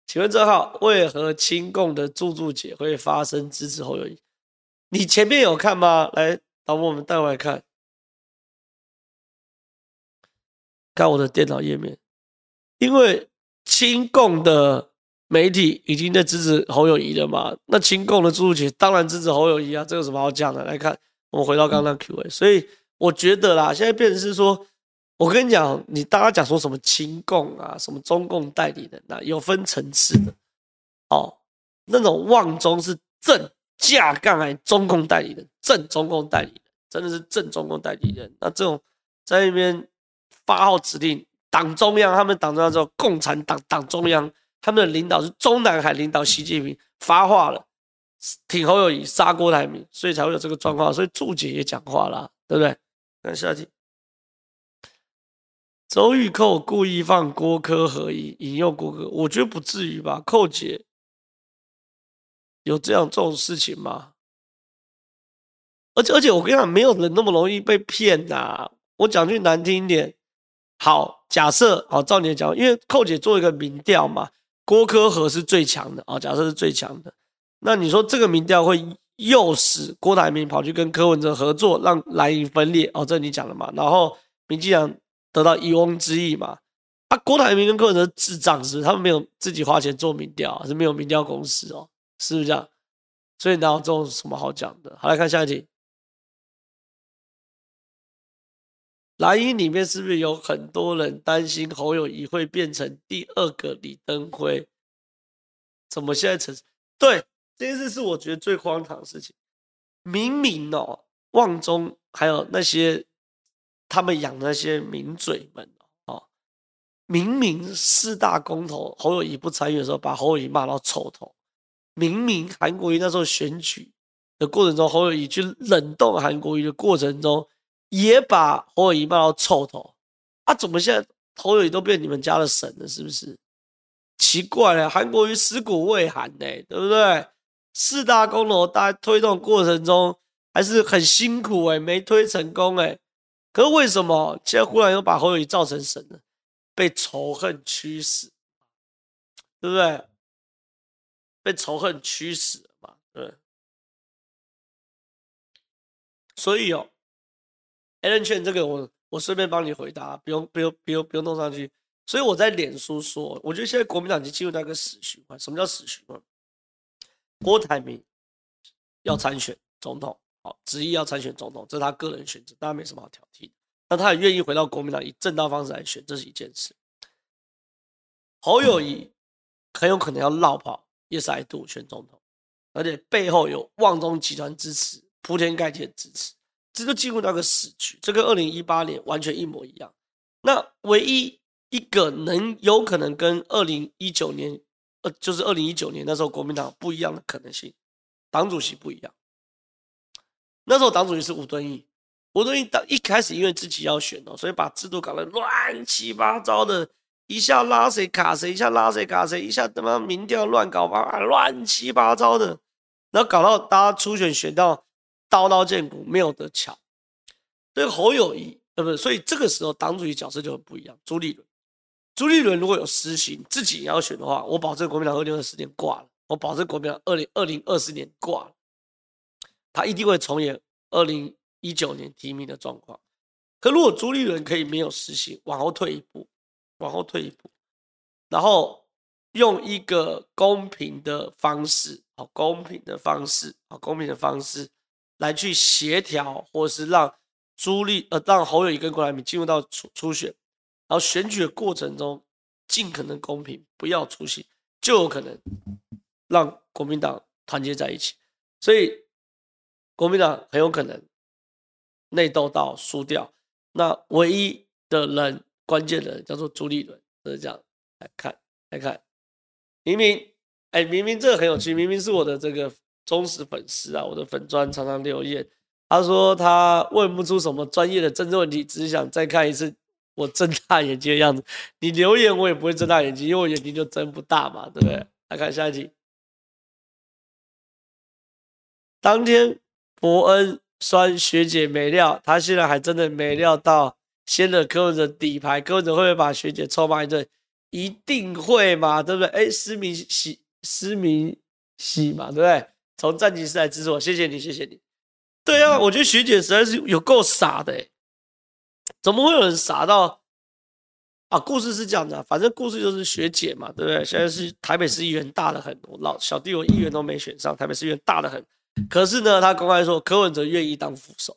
请问正浩，为何亲共的柱柱姐会发生支持侯友宜？你前面有看吗？来，导播我们带回来看，看我的电脑页面，因为。亲共的媒体已经在支持侯友谊了嘛？那亲共的朱姐当然支持侯友谊啊，这有什么好讲的？来看，我们回到刚刚 Q&A，所以我觉得啦，现在变成是说，我跟你讲，你大家讲说什么亲共啊，什么中共代理人啊，有分层次的哦。那种旺中是正架杠来中共代理人，正中共代理人，真的是正中共代理人。那这种在那边发号指令。党中央，他们党中央之后，共产党党中央，他们的领导是中南海领导习近平发话了，挺侯友宜，杀郭台铭，所以才会有这个状况。所以祝姐也讲话了，对不对？看下题，周玉蔻故意放郭柯合影，引诱郭柯，我觉得不至于吧？寇姐有这样这种事情吗？而且而且，我跟你讲，没有人那么容易被骗呐。我讲句难听一点。好，假设好，照你的讲，因为寇姐做一个民调嘛，郭柯和是最强的啊，假设是最强的，那你说这个民调会诱使郭台铭跑去跟柯文哲合作，让蓝营分裂哦，这你讲了嘛？然后民进党得到渔翁之利嘛？啊，郭台铭跟柯文哲智障是不是？他们没有自己花钱做民调，是没有民调公司哦，是不是这样？所以哪有这种什么好讲的？好，来看下一题。蓝营里面是不是有很多人担心侯友谊会变成第二个李登辉？怎么现在成？对，这件事是我觉得最荒唐的事情。明明哦，旺中还有那些他们养的那些名嘴们哦，明明四大公投侯友谊不参与的时候，把侯友谊骂到臭头。明明韩国瑜那时候选举的过程中，侯友宜去冷冻韩国瑜的过程中。也把侯友宜骂到臭头啊！怎么现在侯友宜都变你们家的神了？是不是？奇怪了，韩国瑜尸骨未寒呢，对不对？四大公投大家推动过程中还是很辛苦哎，没推成功哎。可是为什么现在忽然又把侯友宜造成神了？被仇恨驱使，对不对？被仇恨驱使了嘛？对。所以哦。Allen 劝这个我我顺便帮你回答，不用不用不用不用弄上去。所以我在脸书说，我觉得现在国民党已经进入到一个死循环。什么叫死循环？郭台铭要参选总统，好，执意要参选总统，这是他个人选择，当然没什么好挑剔的。那他也愿意回到国民党以正当方式来选，这是一件事。侯友谊很有可能要落跑，也是来度选总统，而且背后有旺中集团支持，铺天盖地的支持。这就进入那个死局，这跟二零一八年完全一模一样。那唯一一个能有可能跟二零一九年，呃，就是二零一九年那时候国民党不一样的可能性，党主席不一样。那时候党主席是吴敦义，吴敦义当一开始因为自己要选哦，所以把制度搞得乱七八糟的，一下拉谁卡谁，一下拉谁卡谁，一下他妈民调乱搞吧，乱七八糟的，然后搞到大家初选选到。刀刀见骨，没有得抢。这个侯友谊，呃，不对，所以这个时候党主席角色就很不一样。朱立伦，朱立伦如果有私心，自己也要选的话，我保证国民党二零二四年挂了。我保证国民党二零二零二四年挂了，他一定会重演二零一九年提名的状况。可如果朱立伦可以没有私心，往后退一步，往后退一步，然后用一个公平的方式，好，公平的方式，好，公平的方式。来去协调，或是让朱立呃让侯友宜跟郭台铭进入到初初选，然后选举的过程中尽可能公平，不要出戏，就有可能让国民党团结在一起。所以国民党很有可能内斗到输掉。那唯一的人关键的叫做朱立伦，就是这样来看来看。明明哎，明明这个很有趣，明明是我的这个。忠实粉丝啊，我的粉专常常留言。他说他问不出什么专业的政治问题，只是想再看一次我睁大眼睛的样子。你留言我也不会睁大眼睛，因为我眼睛就睁不大嘛，对不对？来看下一题。当天伯恩酸学姐没料，他现在还真的没料到，掀了柯文哲底牌，柯文哲会不会把学姐臭骂一顿？一定会嘛，对不对？哎，施明喜，施明喜嘛，对不对？从战情室来支持我，谢谢你，谢谢你。对啊，我觉得学姐实在是有够傻的，怎么会有人傻到啊，故事是这样的，反正故事就是学姐嘛，对不对？现在是台北市议员大的很，我老小弟我议员都没选上，台北市议员大的很。可是呢，他公开说柯文哲愿意当副手，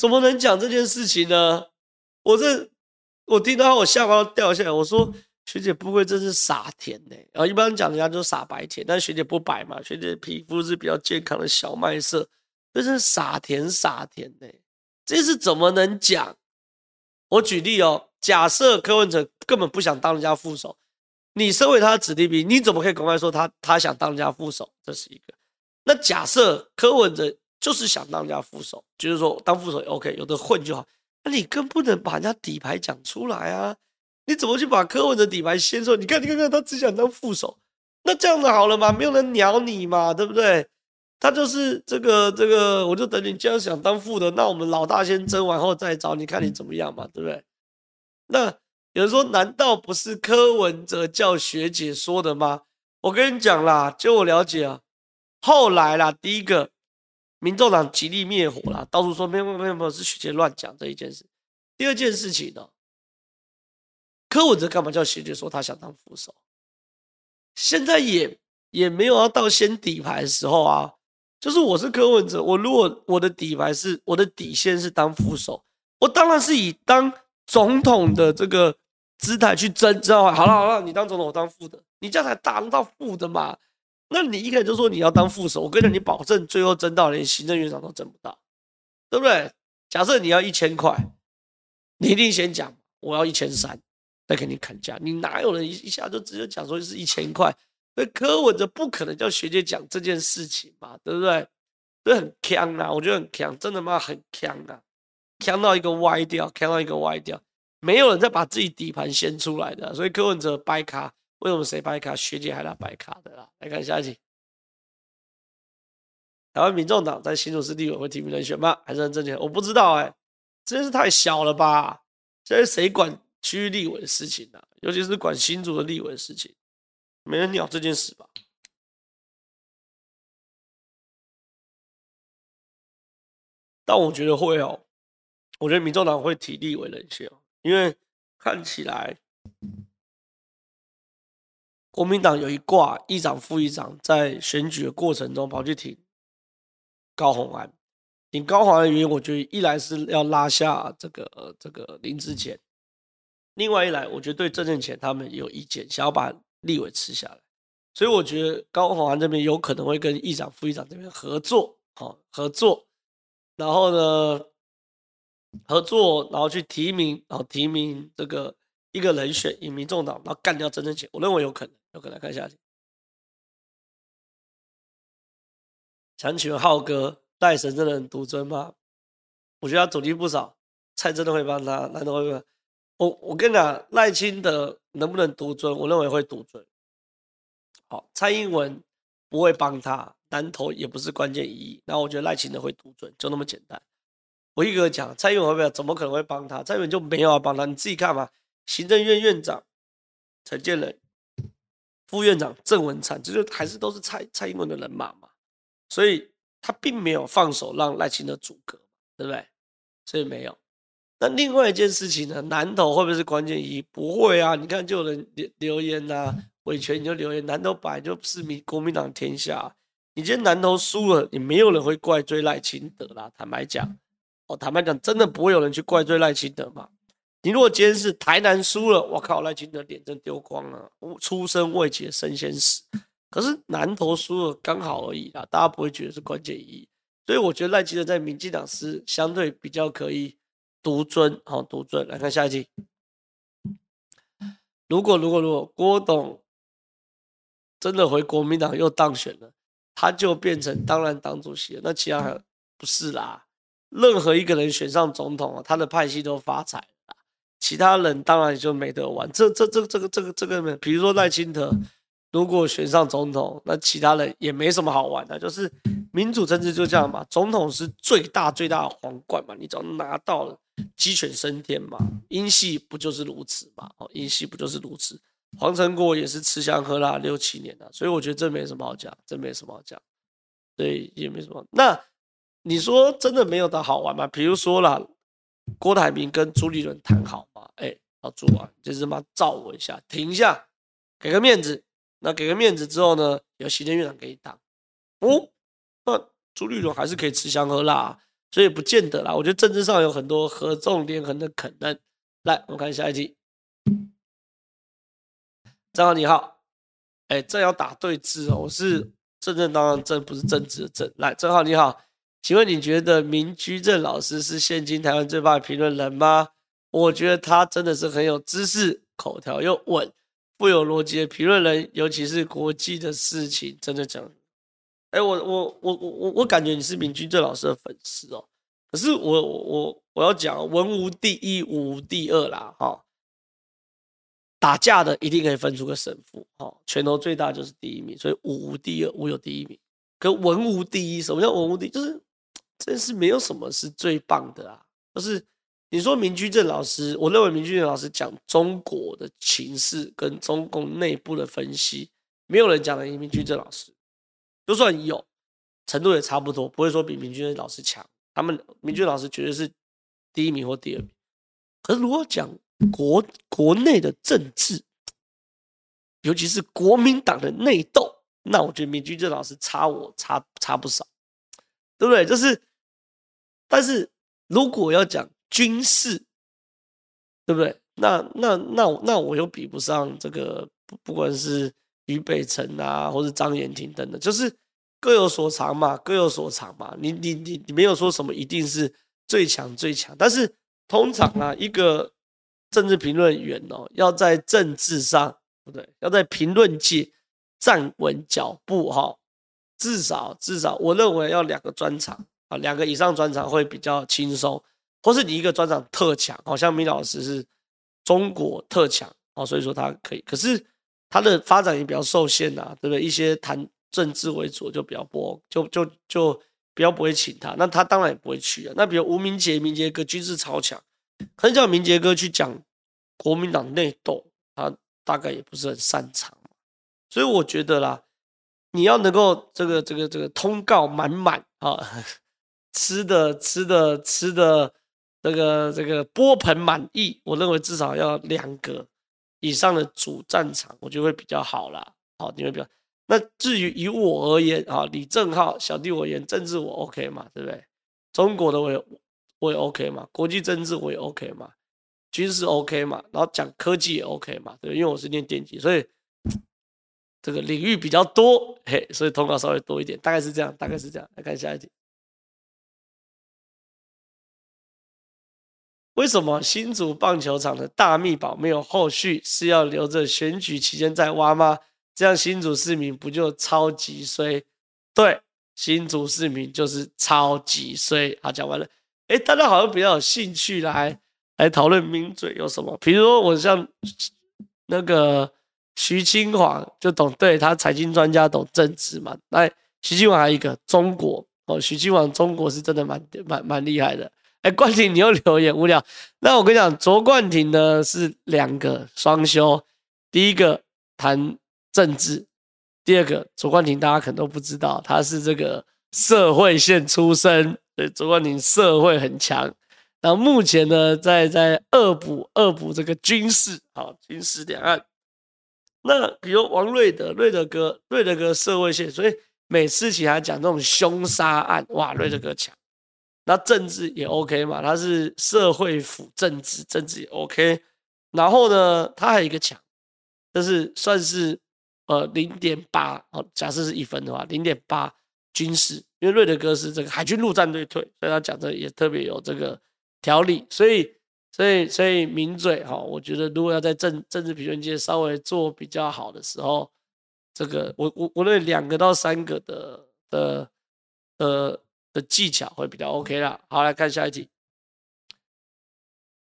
怎么能讲这件事情呢？我这我听到我下巴都掉下来。我说学姐不会真是傻甜呢？啊，一般讲人家就傻白甜，但学姐不白嘛，学姐皮肤是比较健康的小麦色，这是傻甜傻甜呢。这是怎么能讲？我举例哦，假设柯文哲根本不想当人家副手，你身为他的子弟兵，你怎么可以公开说他他想当人家副手？这是一个。那假设柯文哲就是想当人家副手，就是说当副手 OK，有的混就好。那你更不能把人家底牌讲出来啊！你怎么去把柯文哲底牌先出来？你看，你看看，他只想当副手，那这样子好了嘛？没有人鸟你嘛，对不对？他就是这个这个，我就等你这样想当副的，那我们老大先争完后再找，你看你怎么样嘛，对不对？那有人说，难道不是柯文哲叫学姐说的吗？我跟你讲啦，就我了解啊，后来啦，第一个，民众党极力灭火啦，到处说没有没有没有，是学姐乱讲这一件事。第二件事情呢，柯文哲干嘛叫学姐说他想当副手？现在也也没有要到掀底牌的时候啊。就是我是柯文哲，我如果我的底牌是我的底线是当副手，我当然是以当总统的这个姿态去争，知道吗？好了好了，你当总统，我当副的，你这样才当到副的嘛？那你一开始就说你要当副手，我跟着你保证，最后争到连行政院长都争不到，对不对？假设你要一千块，你一定先讲我要一千三，再给你砍价，你哪有人一一下就直接讲说是一千块？所以柯文哲不可能叫学姐讲这件事情嘛，对不对？这很强啊，我觉得很强，真的吗？很强啊，强到一个歪掉，强到一个歪掉，没有人再把自己底盘掀出来的，所以柯文哲掰卡，为什么谁白卡？学姐还拿白卡的啦。来看下一题，台湾民众党在新竹市立委会提名人选吗？还是很正经？我不知道哎、欸，这件事太小了吧？现在谁管区域立委的事情呢、啊？尤其是管新竹的立委的事情。没人鸟这件事吧？但我觉得会哦，我觉得民众党会提立委人选，因为看起来国民党有一挂议长、副议长在选举的过程中跑去挺高虹安，挺高虹安的原因，我觉得一来是要拉下这个这个林志坚，另外一来，我觉得对郑运贤他们有意见，想要把。立委吃下来，所以我觉得高虹安这边有可能会跟议长、副议长这边合作，好合作，然后呢合作，然后去提名，然后提名这个一个人选，以民众党，然后干掉曾正贤，我认为有可能，有可能看下去。想请问浩哥，赖神真的很独尊吗？我觉得他阻力不少，蔡真的会帮他，难道会吗？我我跟你讲，赖清德能不能独尊？我认为会独尊。好，蔡英文不会帮他，南投也不是关键一役。那我觉得赖清德会独尊，就那么简单。我一个讲，蔡英文会不会？怎么可能会帮他？蔡英文就没有要帮他，你自己看嘛。行政院院长陈建仁，副院长郑文灿，这就还是都是蔡蔡英文的人马嘛。所以他并没有放手让赖清德阻隔，对不对？所以没有。那另外一件事情呢？南投会不会是关键一？不会啊！你看，就有人留留言呐、啊，维权你就留言，南投本来就是民国民党天下。你今天南投输了，也没有人会怪罪赖清德啦。坦白讲，哦，坦白讲，真的不会有人去怪罪赖清德嘛？你如果今天是台南输了，我靠，赖清德脸真丢光了，出生未捷身先死。可是南投输了刚好而已啦，大家不会觉得是关键一役。所以我觉得赖清德在民进党是相对比较可以。独尊，好，独尊。来看下一题。如果如果如果郭董真的回国民党又当选了，他就变成当然党主席了。那其他还不是啦，任何一个人选上总统啊，他的派系都发财。其他人当然就没得玩。这这这这个这个这个，比如说赖清德。如果选上总统，那其他人也没什么好玩的，就是民主政治就这样嘛。总统是最大最大的皇冠嘛，你只要拿到了，鸡犬升天嘛。英系不就是如此嘛？哦，英系不就是如此？黄成国也是吃香喝辣六七年了，所以我觉得这没什么好讲，这没什么好讲，对，也没什么。那你说真的没有的好玩吗？比如说啦，郭台铭跟朱立伦谈好吗？哎、老朱啊，就是妈照我一下，停一下，给个面子。那给个面子之后呢，有行政院长给你当，哦，那朱立伦还是可以吃香喝辣、啊，所以不见得啦。我觉得政治上有很多合纵连横的可能。来，我们看下一题。正好你好，哎、这，要打对字哦，我是正正当当正，不是政治的正。来，正好你好。请问你觉得明居正老师是现今台湾最棒的评论人吗？我觉得他真的是很有知识，口条又稳，富有逻辑的评论人，尤其是国际的事情，真的讲。哎，我我我我我我感觉你是明居正老师的粉丝哦。可是我我我要讲文无第一，武无第二啦，哈。打架的一定可以分出个胜负，哈，拳头最大就是第一名，所以武无第二，武有第一名，可文无第一。什么叫文无第一？就是。真是没有什么是最棒的啊！就是你说明居正老师，我认为明居正老师讲中国的情势跟中共内部的分析，没有人讲的明居正老师。就算有，程度也差不多，不会说比明居正老师强。他们明居老师绝对是第一名或第二名。可是如果讲国国内的政治，尤其是国民党的内斗，那我觉得明居正老师差我差差不少，对不对？就是。但是如果要讲军事，对不对？那那那那我又比不上这个，不不管是于北辰啊，或是张延廷等等，就是各有所长嘛，各有所长嘛。你你你你没有说什么一定是最强最强，但是通常啊，一个政治评论员哦，要在政治上，不对，要在评论界站稳脚步哈，至少至少，我认为要两个专长。啊，两个以上专场会比较轻松，或是你一个专场特强，好像明老师是中国特强哦，所以说他可以，可是他的发展也比较受限呐，对不对？一些谈政治为主就比较不，就就就比较不会请他，那他当然也不会去啊。那比如吴明杰，明杰哥军事超强，可是叫明杰哥去讲国民党内斗，他大概也不是很擅长，所以我觉得啦，你要能够这个这个这个通告满满啊。吃的吃的吃的，这个这个波盆满溢，我认为至少要两个以上的主战场，我觉得会比较好啦。好，你会比较。那至于以我而言啊，李正浩小弟我言政治我 OK 嘛，对不对？中国的我也我也 OK 嘛，国际政治我也 OK 嘛，军事 OK 嘛，然后讲科技也 OK 嘛，对，因为我是念电机，所以这个领域比较多，嘿，所以通告稍微多一点，大概是这样，大概是这样。来看下一题。为什么新竹棒球场的大秘宝没有后续？是要留着选举期间再挖吗？这样新竹市民不就超级衰？对，新竹市民就是超级衰。好，讲完了。哎，大家好像比较有兴趣来来讨论名嘴有什么？比如说我像那个徐嶔煌就懂，对，他财经专家懂政治嘛。那，徐嶔煌还有一个中国哦，徐嶔煌中国是真的蛮蛮蛮厉害的。哎，冠廷，你又留言无聊。那我跟你讲，卓冠廷呢是两个双修，第一个谈政治，第二个卓冠廷大家可能都不知道，他是这个社会线出身，对，卓冠廷社会很强。然后目前呢，在在恶补恶补这个军事，好，军事两岸。那比如王瑞德，瑞德哥，瑞德哥社会线，所以每次请他讲这种凶杀案，哇，瑞德哥强。那政治也 OK 嘛，他是社会辅政治，政治也 OK。然后呢，他还有一个强，就是算是呃零点八哦，假设是一分的话，零点八军事，因为瑞德哥是这个海军陆战队退，所以他讲的也特别有这个条理。所以，所以，所以名嘴哈，我觉得如果要在政政治评论界稍微做比较好的时候，这个我我我认为两个到三个的的呃。的技巧会比较 OK 啦。好，来看下一题。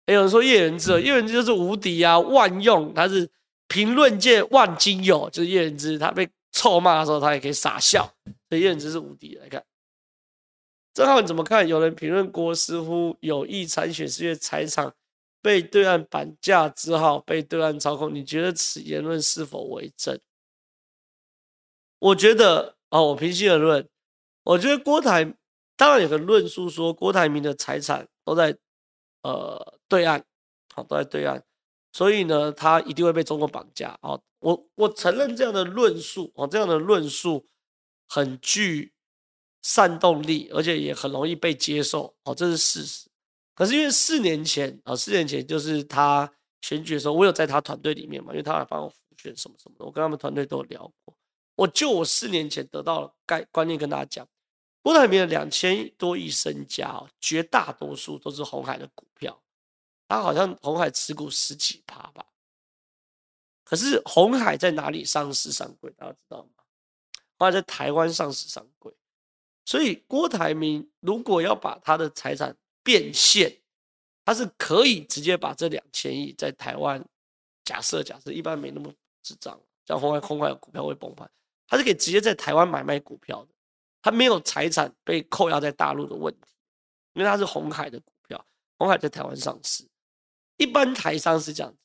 有人说叶元之，叶元之就是无敌啊，万用，他是评论界万金油，就是叶元之，他被臭骂的时候，他也可以傻笑，所以叶元之是无敌。来看，正浩你怎么看？有人评论郭师傅有意参选，是因为财产被对岸绑架，只好被对岸操控。你觉得此言论是否为真？我觉得哦，我平心而论，我觉得郭台。当然有个论述说，郭台铭的财产都在呃对岸，好，都在对岸，所以呢，他一定会被中国绑架。哦，我我承认这样的论述，哦，这样的论述很具煽动力，而且也很容易被接受，哦，这是事实。可是因为四年前啊，四年前就是他选举的时候，我有在他团队里面嘛，因为他来帮我辅选什么什么的，我跟他们团队都有聊过。我就我四年前得到了概观念跟大家讲，郭台铭的两千多亿身家哦，绝大多数都是红海的股票，他好像红海持股十几趴吧。可是红海在哪里上市上柜，大家知道吗？鸿海在台湾上市上柜，所以郭台铭如果要把他的财产变现，他是可以直接把这两千亿在台湾，假设假设一般没那么智障，像红海红海股票会崩盘。他是可以直接在台湾买卖股票的，他没有财产被扣押在大陆的问题，因为他是红海的股票，红海在台湾上市。一般台商是这样子，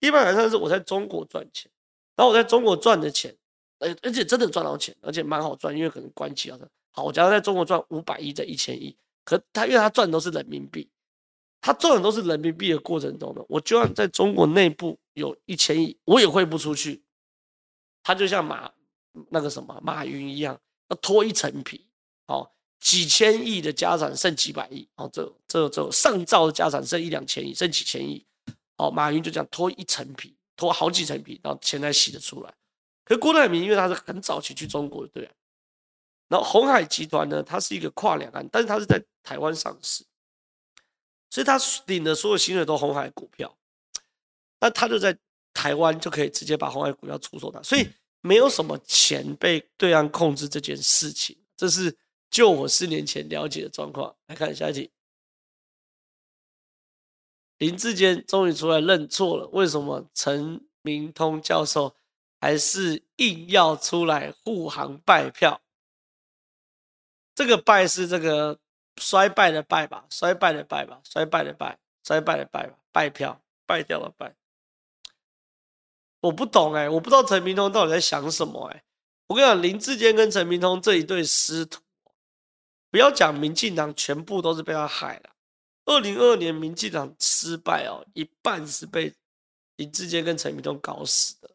一般台商是我在中国赚钱，然后我在中国赚的钱，而而且真的赚到钱，而且蛮好赚，因为可能关系啊。好，我假如在中国赚五百亿，在一千亿，可他因为他赚的都是人民币，他赚的都是人民币的过程中呢，我就算在中国内部有一千亿，我也汇不出去，他就像马。那个什么马云一样，要脱一层皮，哦，几千亿的家产剩几百亿，哦，这这这上兆的家产剩一两千亿，剩几千亿，哦，马云就这样脱一层皮，脱好几层皮，然后钱才洗得出来。可是郭台铭因为他是很早期去中国的，对啊，然后鸿海集团呢，它是一个跨两岸，但是它是在台湾上市，所以他领的所有薪水都鸿海股票，那他就在台湾就可以直接把鸿海股票出售他，所以。没有什么钱被对岸控制这件事情，这是就我四年前了解的状况。来看下一题，林志坚终于出来认错了，为什么陈明通教授还是硬要出来护航拜票？这个败是这个衰败的败吧？衰败的败吧？衰败的败？衰败的败吧？败票？败掉了败？我不懂哎、我不知道陈明通到底在想什么哎、我跟你讲，林志坚跟陈明通这一对师徒，不要讲民进党全部都是被他害了。二零二二年民进党失败哦，一半是被林志坚跟陈明通搞死的，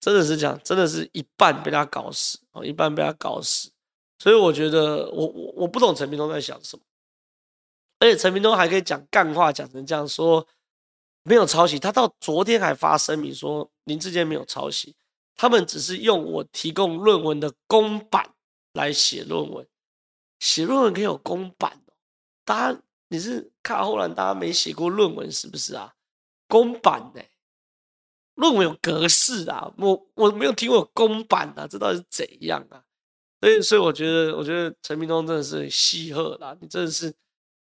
真的是这样，真的是一半被他搞死哦，一半被他搞死。所以我觉得，我我我不懂陈明通在想什么，而且陈明通还可以讲干话，讲成这样说。没有抄袭，他到昨天还发声明说林志坚没有抄袭，他们只是用我提供论文的公版来写论文，写论文可以有公版哦。大家你是看后来大家没写过论文是不是啊？公版呢？论文有格式啊，我我没有听过公版啊，这到底是怎样啊？所以所以我觉得我觉得陈明通真的是戏贺啦，你真的是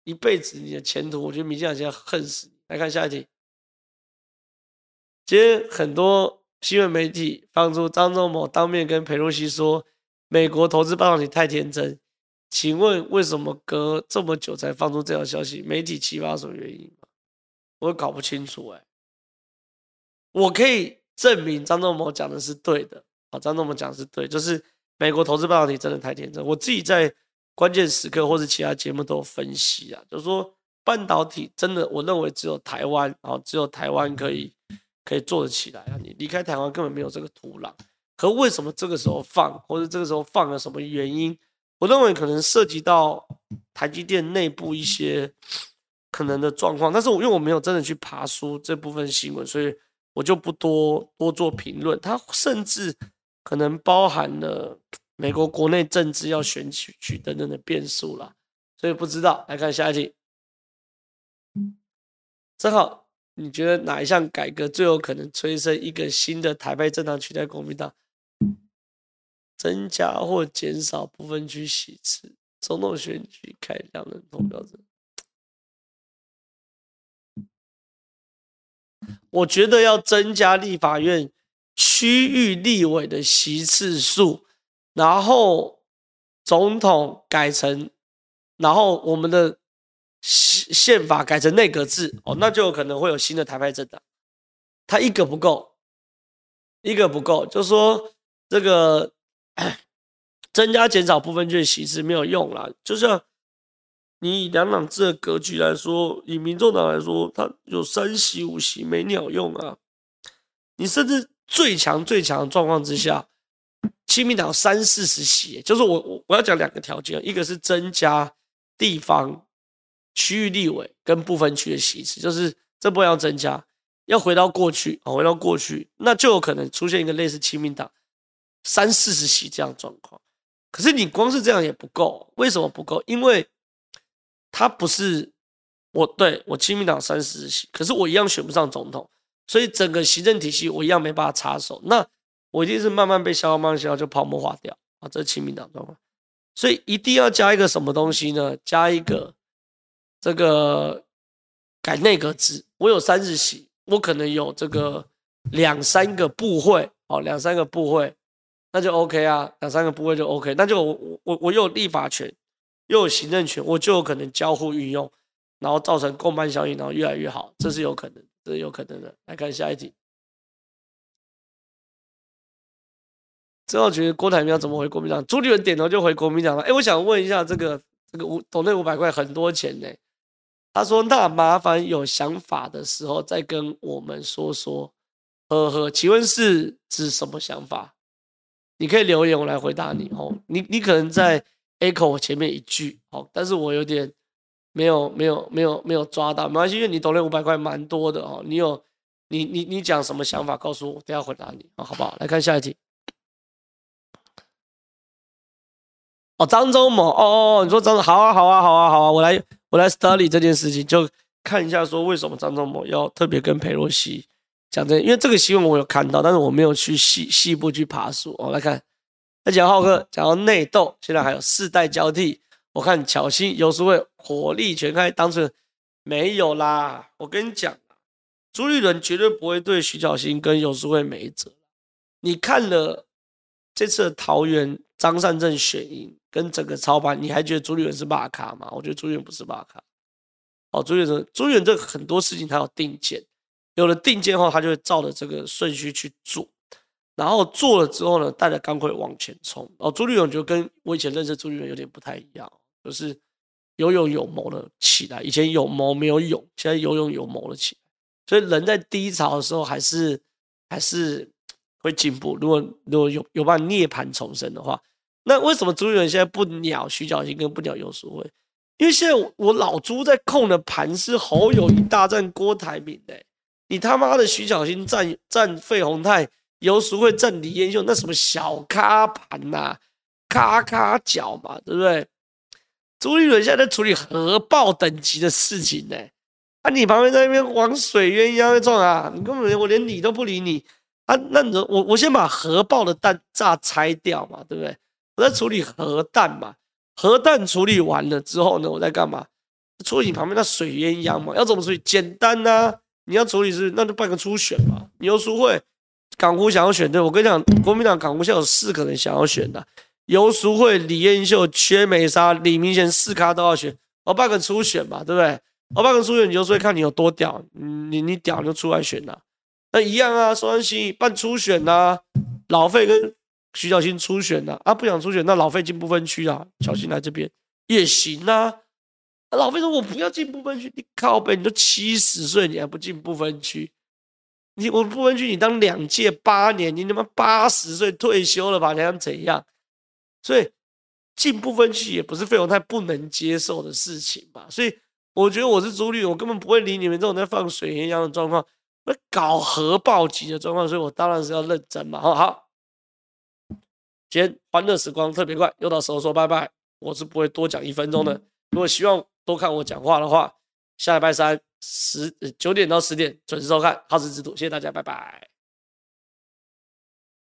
一辈子你的前途，我觉得明进党现在恨死你。来看下一题。今天很多新闻媒体放出张忠谋当面跟裴洛西说，美国投资半导体太天真。请问为什么隔这么久才放出这条消息？媒体奇葩什么原因吗？我搞不清楚哎。我可以证明张忠谋讲的是对的啊，张忠谋讲的是对，就是美国投资半导体真的太天真。我自己在关键时刻或者其他节目都有分析啊，就是说半导体真的，我认为只有台湾啊，只有台湾可以。可以做得起来啊！你离开台湾根本没有这个土壤，可为什么这个时候放，或者这个时候放了什么原因？我认为可能涉及到台积电内部一些可能的状况，但是我因为我没有真的去爬书这部分新闻，所以我就不多多做评论。它甚至可能包含了美国国内政治要选举举等等的变数啦，所以不知道。来看下一题，正好。你觉得哪一项改革最有可能催生一个新的台派政党取代国民党？增加或减少不分区席次，总统选举开两人投票制。我觉得要增加立法院区域立委的席次数，然后总统改成，然后我们的。宪宪法改成内阁制哦，那就有可能会有新的台派政党。他一个不够，一个不够，就说这个 增加减少部分区席次没有用啦。就像你以两党制的格局来说，以民众党来说，他有三席五席没鸟用啊。你甚至最强最强的状况之下，亲民党三四十席，就是我我我要讲两个条件，一个是增加地方区域立委跟不分区的席次，就是这部分要增加，要回到过去啊，回到过去，那就有可能出现一个类似亲民党三四十席这样状况。可是你光是这样也不够，为什么不够？因为他不是我对我亲民党三四十席，可是我一样选不上总统，所以整个行政体系我一样没办法插手。那我一定是慢慢被消耗，慢慢消耗就泡沫化掉啊！这是亲民党状况，所以一定要加一个什么东西呢？加一个这个改内阁制。我有三十席，我可能有这个两三个部会哦，两三个部会，那就 OK 啊，两三个部会就 OK，那就我我我又有立法权，又有行政权，我就有可能交互运用，然后造成共伴效应，然后越来越好，这是有可能，这是有可能的。来看下一题。正好觉得郭台铭要怎么回国民党？朱立伦点头就回国民党了。哎，我想问一下，这个这个五斗内五百块很多钱呢。他说：“那麻烦有想法的时候再跟我们说说。”呵呵，请问是指什么想法？你可以留言，我来回答你哦。你你可能在 echo 我前面一句哦，但是我有点没有没有没有没有抓到，没关系，因为你斗内五百块蛮多的哦。你有你你你讲什么想法？告诉我，等下回答你啊，好不好？来看下一题。哦，张忠谋，哦哦，你说张忠，好啊，好啊，好啊，好啊，我来，我来 study 这件事情，就看一下说为什么张忠谋要特别跟裴洛西讲这，因为这个新闻我有看到，但是我没有去细细部去爬树。我来看，那讲浩哥讲到内斗，现在还有世代交替，我看巧芯游淑慧火力全开，当初没有啦。我跟你讲，朱立伦绝对不会对徐巧芯跟游淑慧没辙。你看了这次的桃园张善政选赢。跟整个操盘，你还觉得朱立伦是马卡吗？我觉得朱立伦不是马卡。哦，朱立伦，朱立伦这很多事情他有定见，有了定见后，他就会照着这个顺序去做，然后做了之后呢，带着钢盔往前冲。哦，朱立伦就跟我以前认识朱立伦有点不太一样，就是有勇有谋的起来。以前有谋没有勇，现在有勇有谋的起来。所以人在低潮的时候，还是还是会进步。如果如果有有办法涅槃重生的话。那为什么朱立伦现在不鸟徐巧芯跟不鸟游淑慧？因为现在我老朱在控的盘是侯友谊大战郭台铭的、欸，你他妈的徐巧芯战战费鸿泰，游淑慧战李彦秀，那什么小咖盘呐，咔咔脚嘛，对不对？朱立伦现在在处理核爆等级的事情呢、啊，你旁边在那边玩水鸳鸯那种啊，你根本我连理都不理你啊，那你我我先把核爆的弹炸拆掉嘛，对不对？我在处理核弹嘛，核弹处理完了之后呢，我在干嘛？处理你旁边那水鸳鸯嘛，要怎么处理？简单呐、你要处理是那就办个初选嘛。你游淑慧，港湖想要选对，我跟你讲，国民党港湖现在有四个人想要选的，游淑慧、李彦秀、阙美莎、李明贤四咖都要选，我办个初选嘛，对不对？我办个初选，游淑慧看你有多屌，你你屌就出来选呐，那一样啊，说安心办初选呐、老费跟。徐小新初选呐，啊不想初选，那老费进不分区啊，小新来这边也行啊。老费说：“我不要进不分区，你靠北，你都七十岁，你还不进不分区？你我不分区，你当两届八年，你他妈八十岁退休了吧？你想怎样？所以进不分区也不是费永泰不能接受的事情吧。所以我觉得我是朱立伦，我根本不会理你们这种在放水一样的状况，那搞核爆级的状况，所以我当然是要认真嘛。好好。”今天欢乐时光特别快，又到时候说拜拜。我是不会多讲一分钟的。如果希望多看我讲话的话，下礼拜三十九点到十点准时收看《好事之徒》。谢谢大家，拜拜。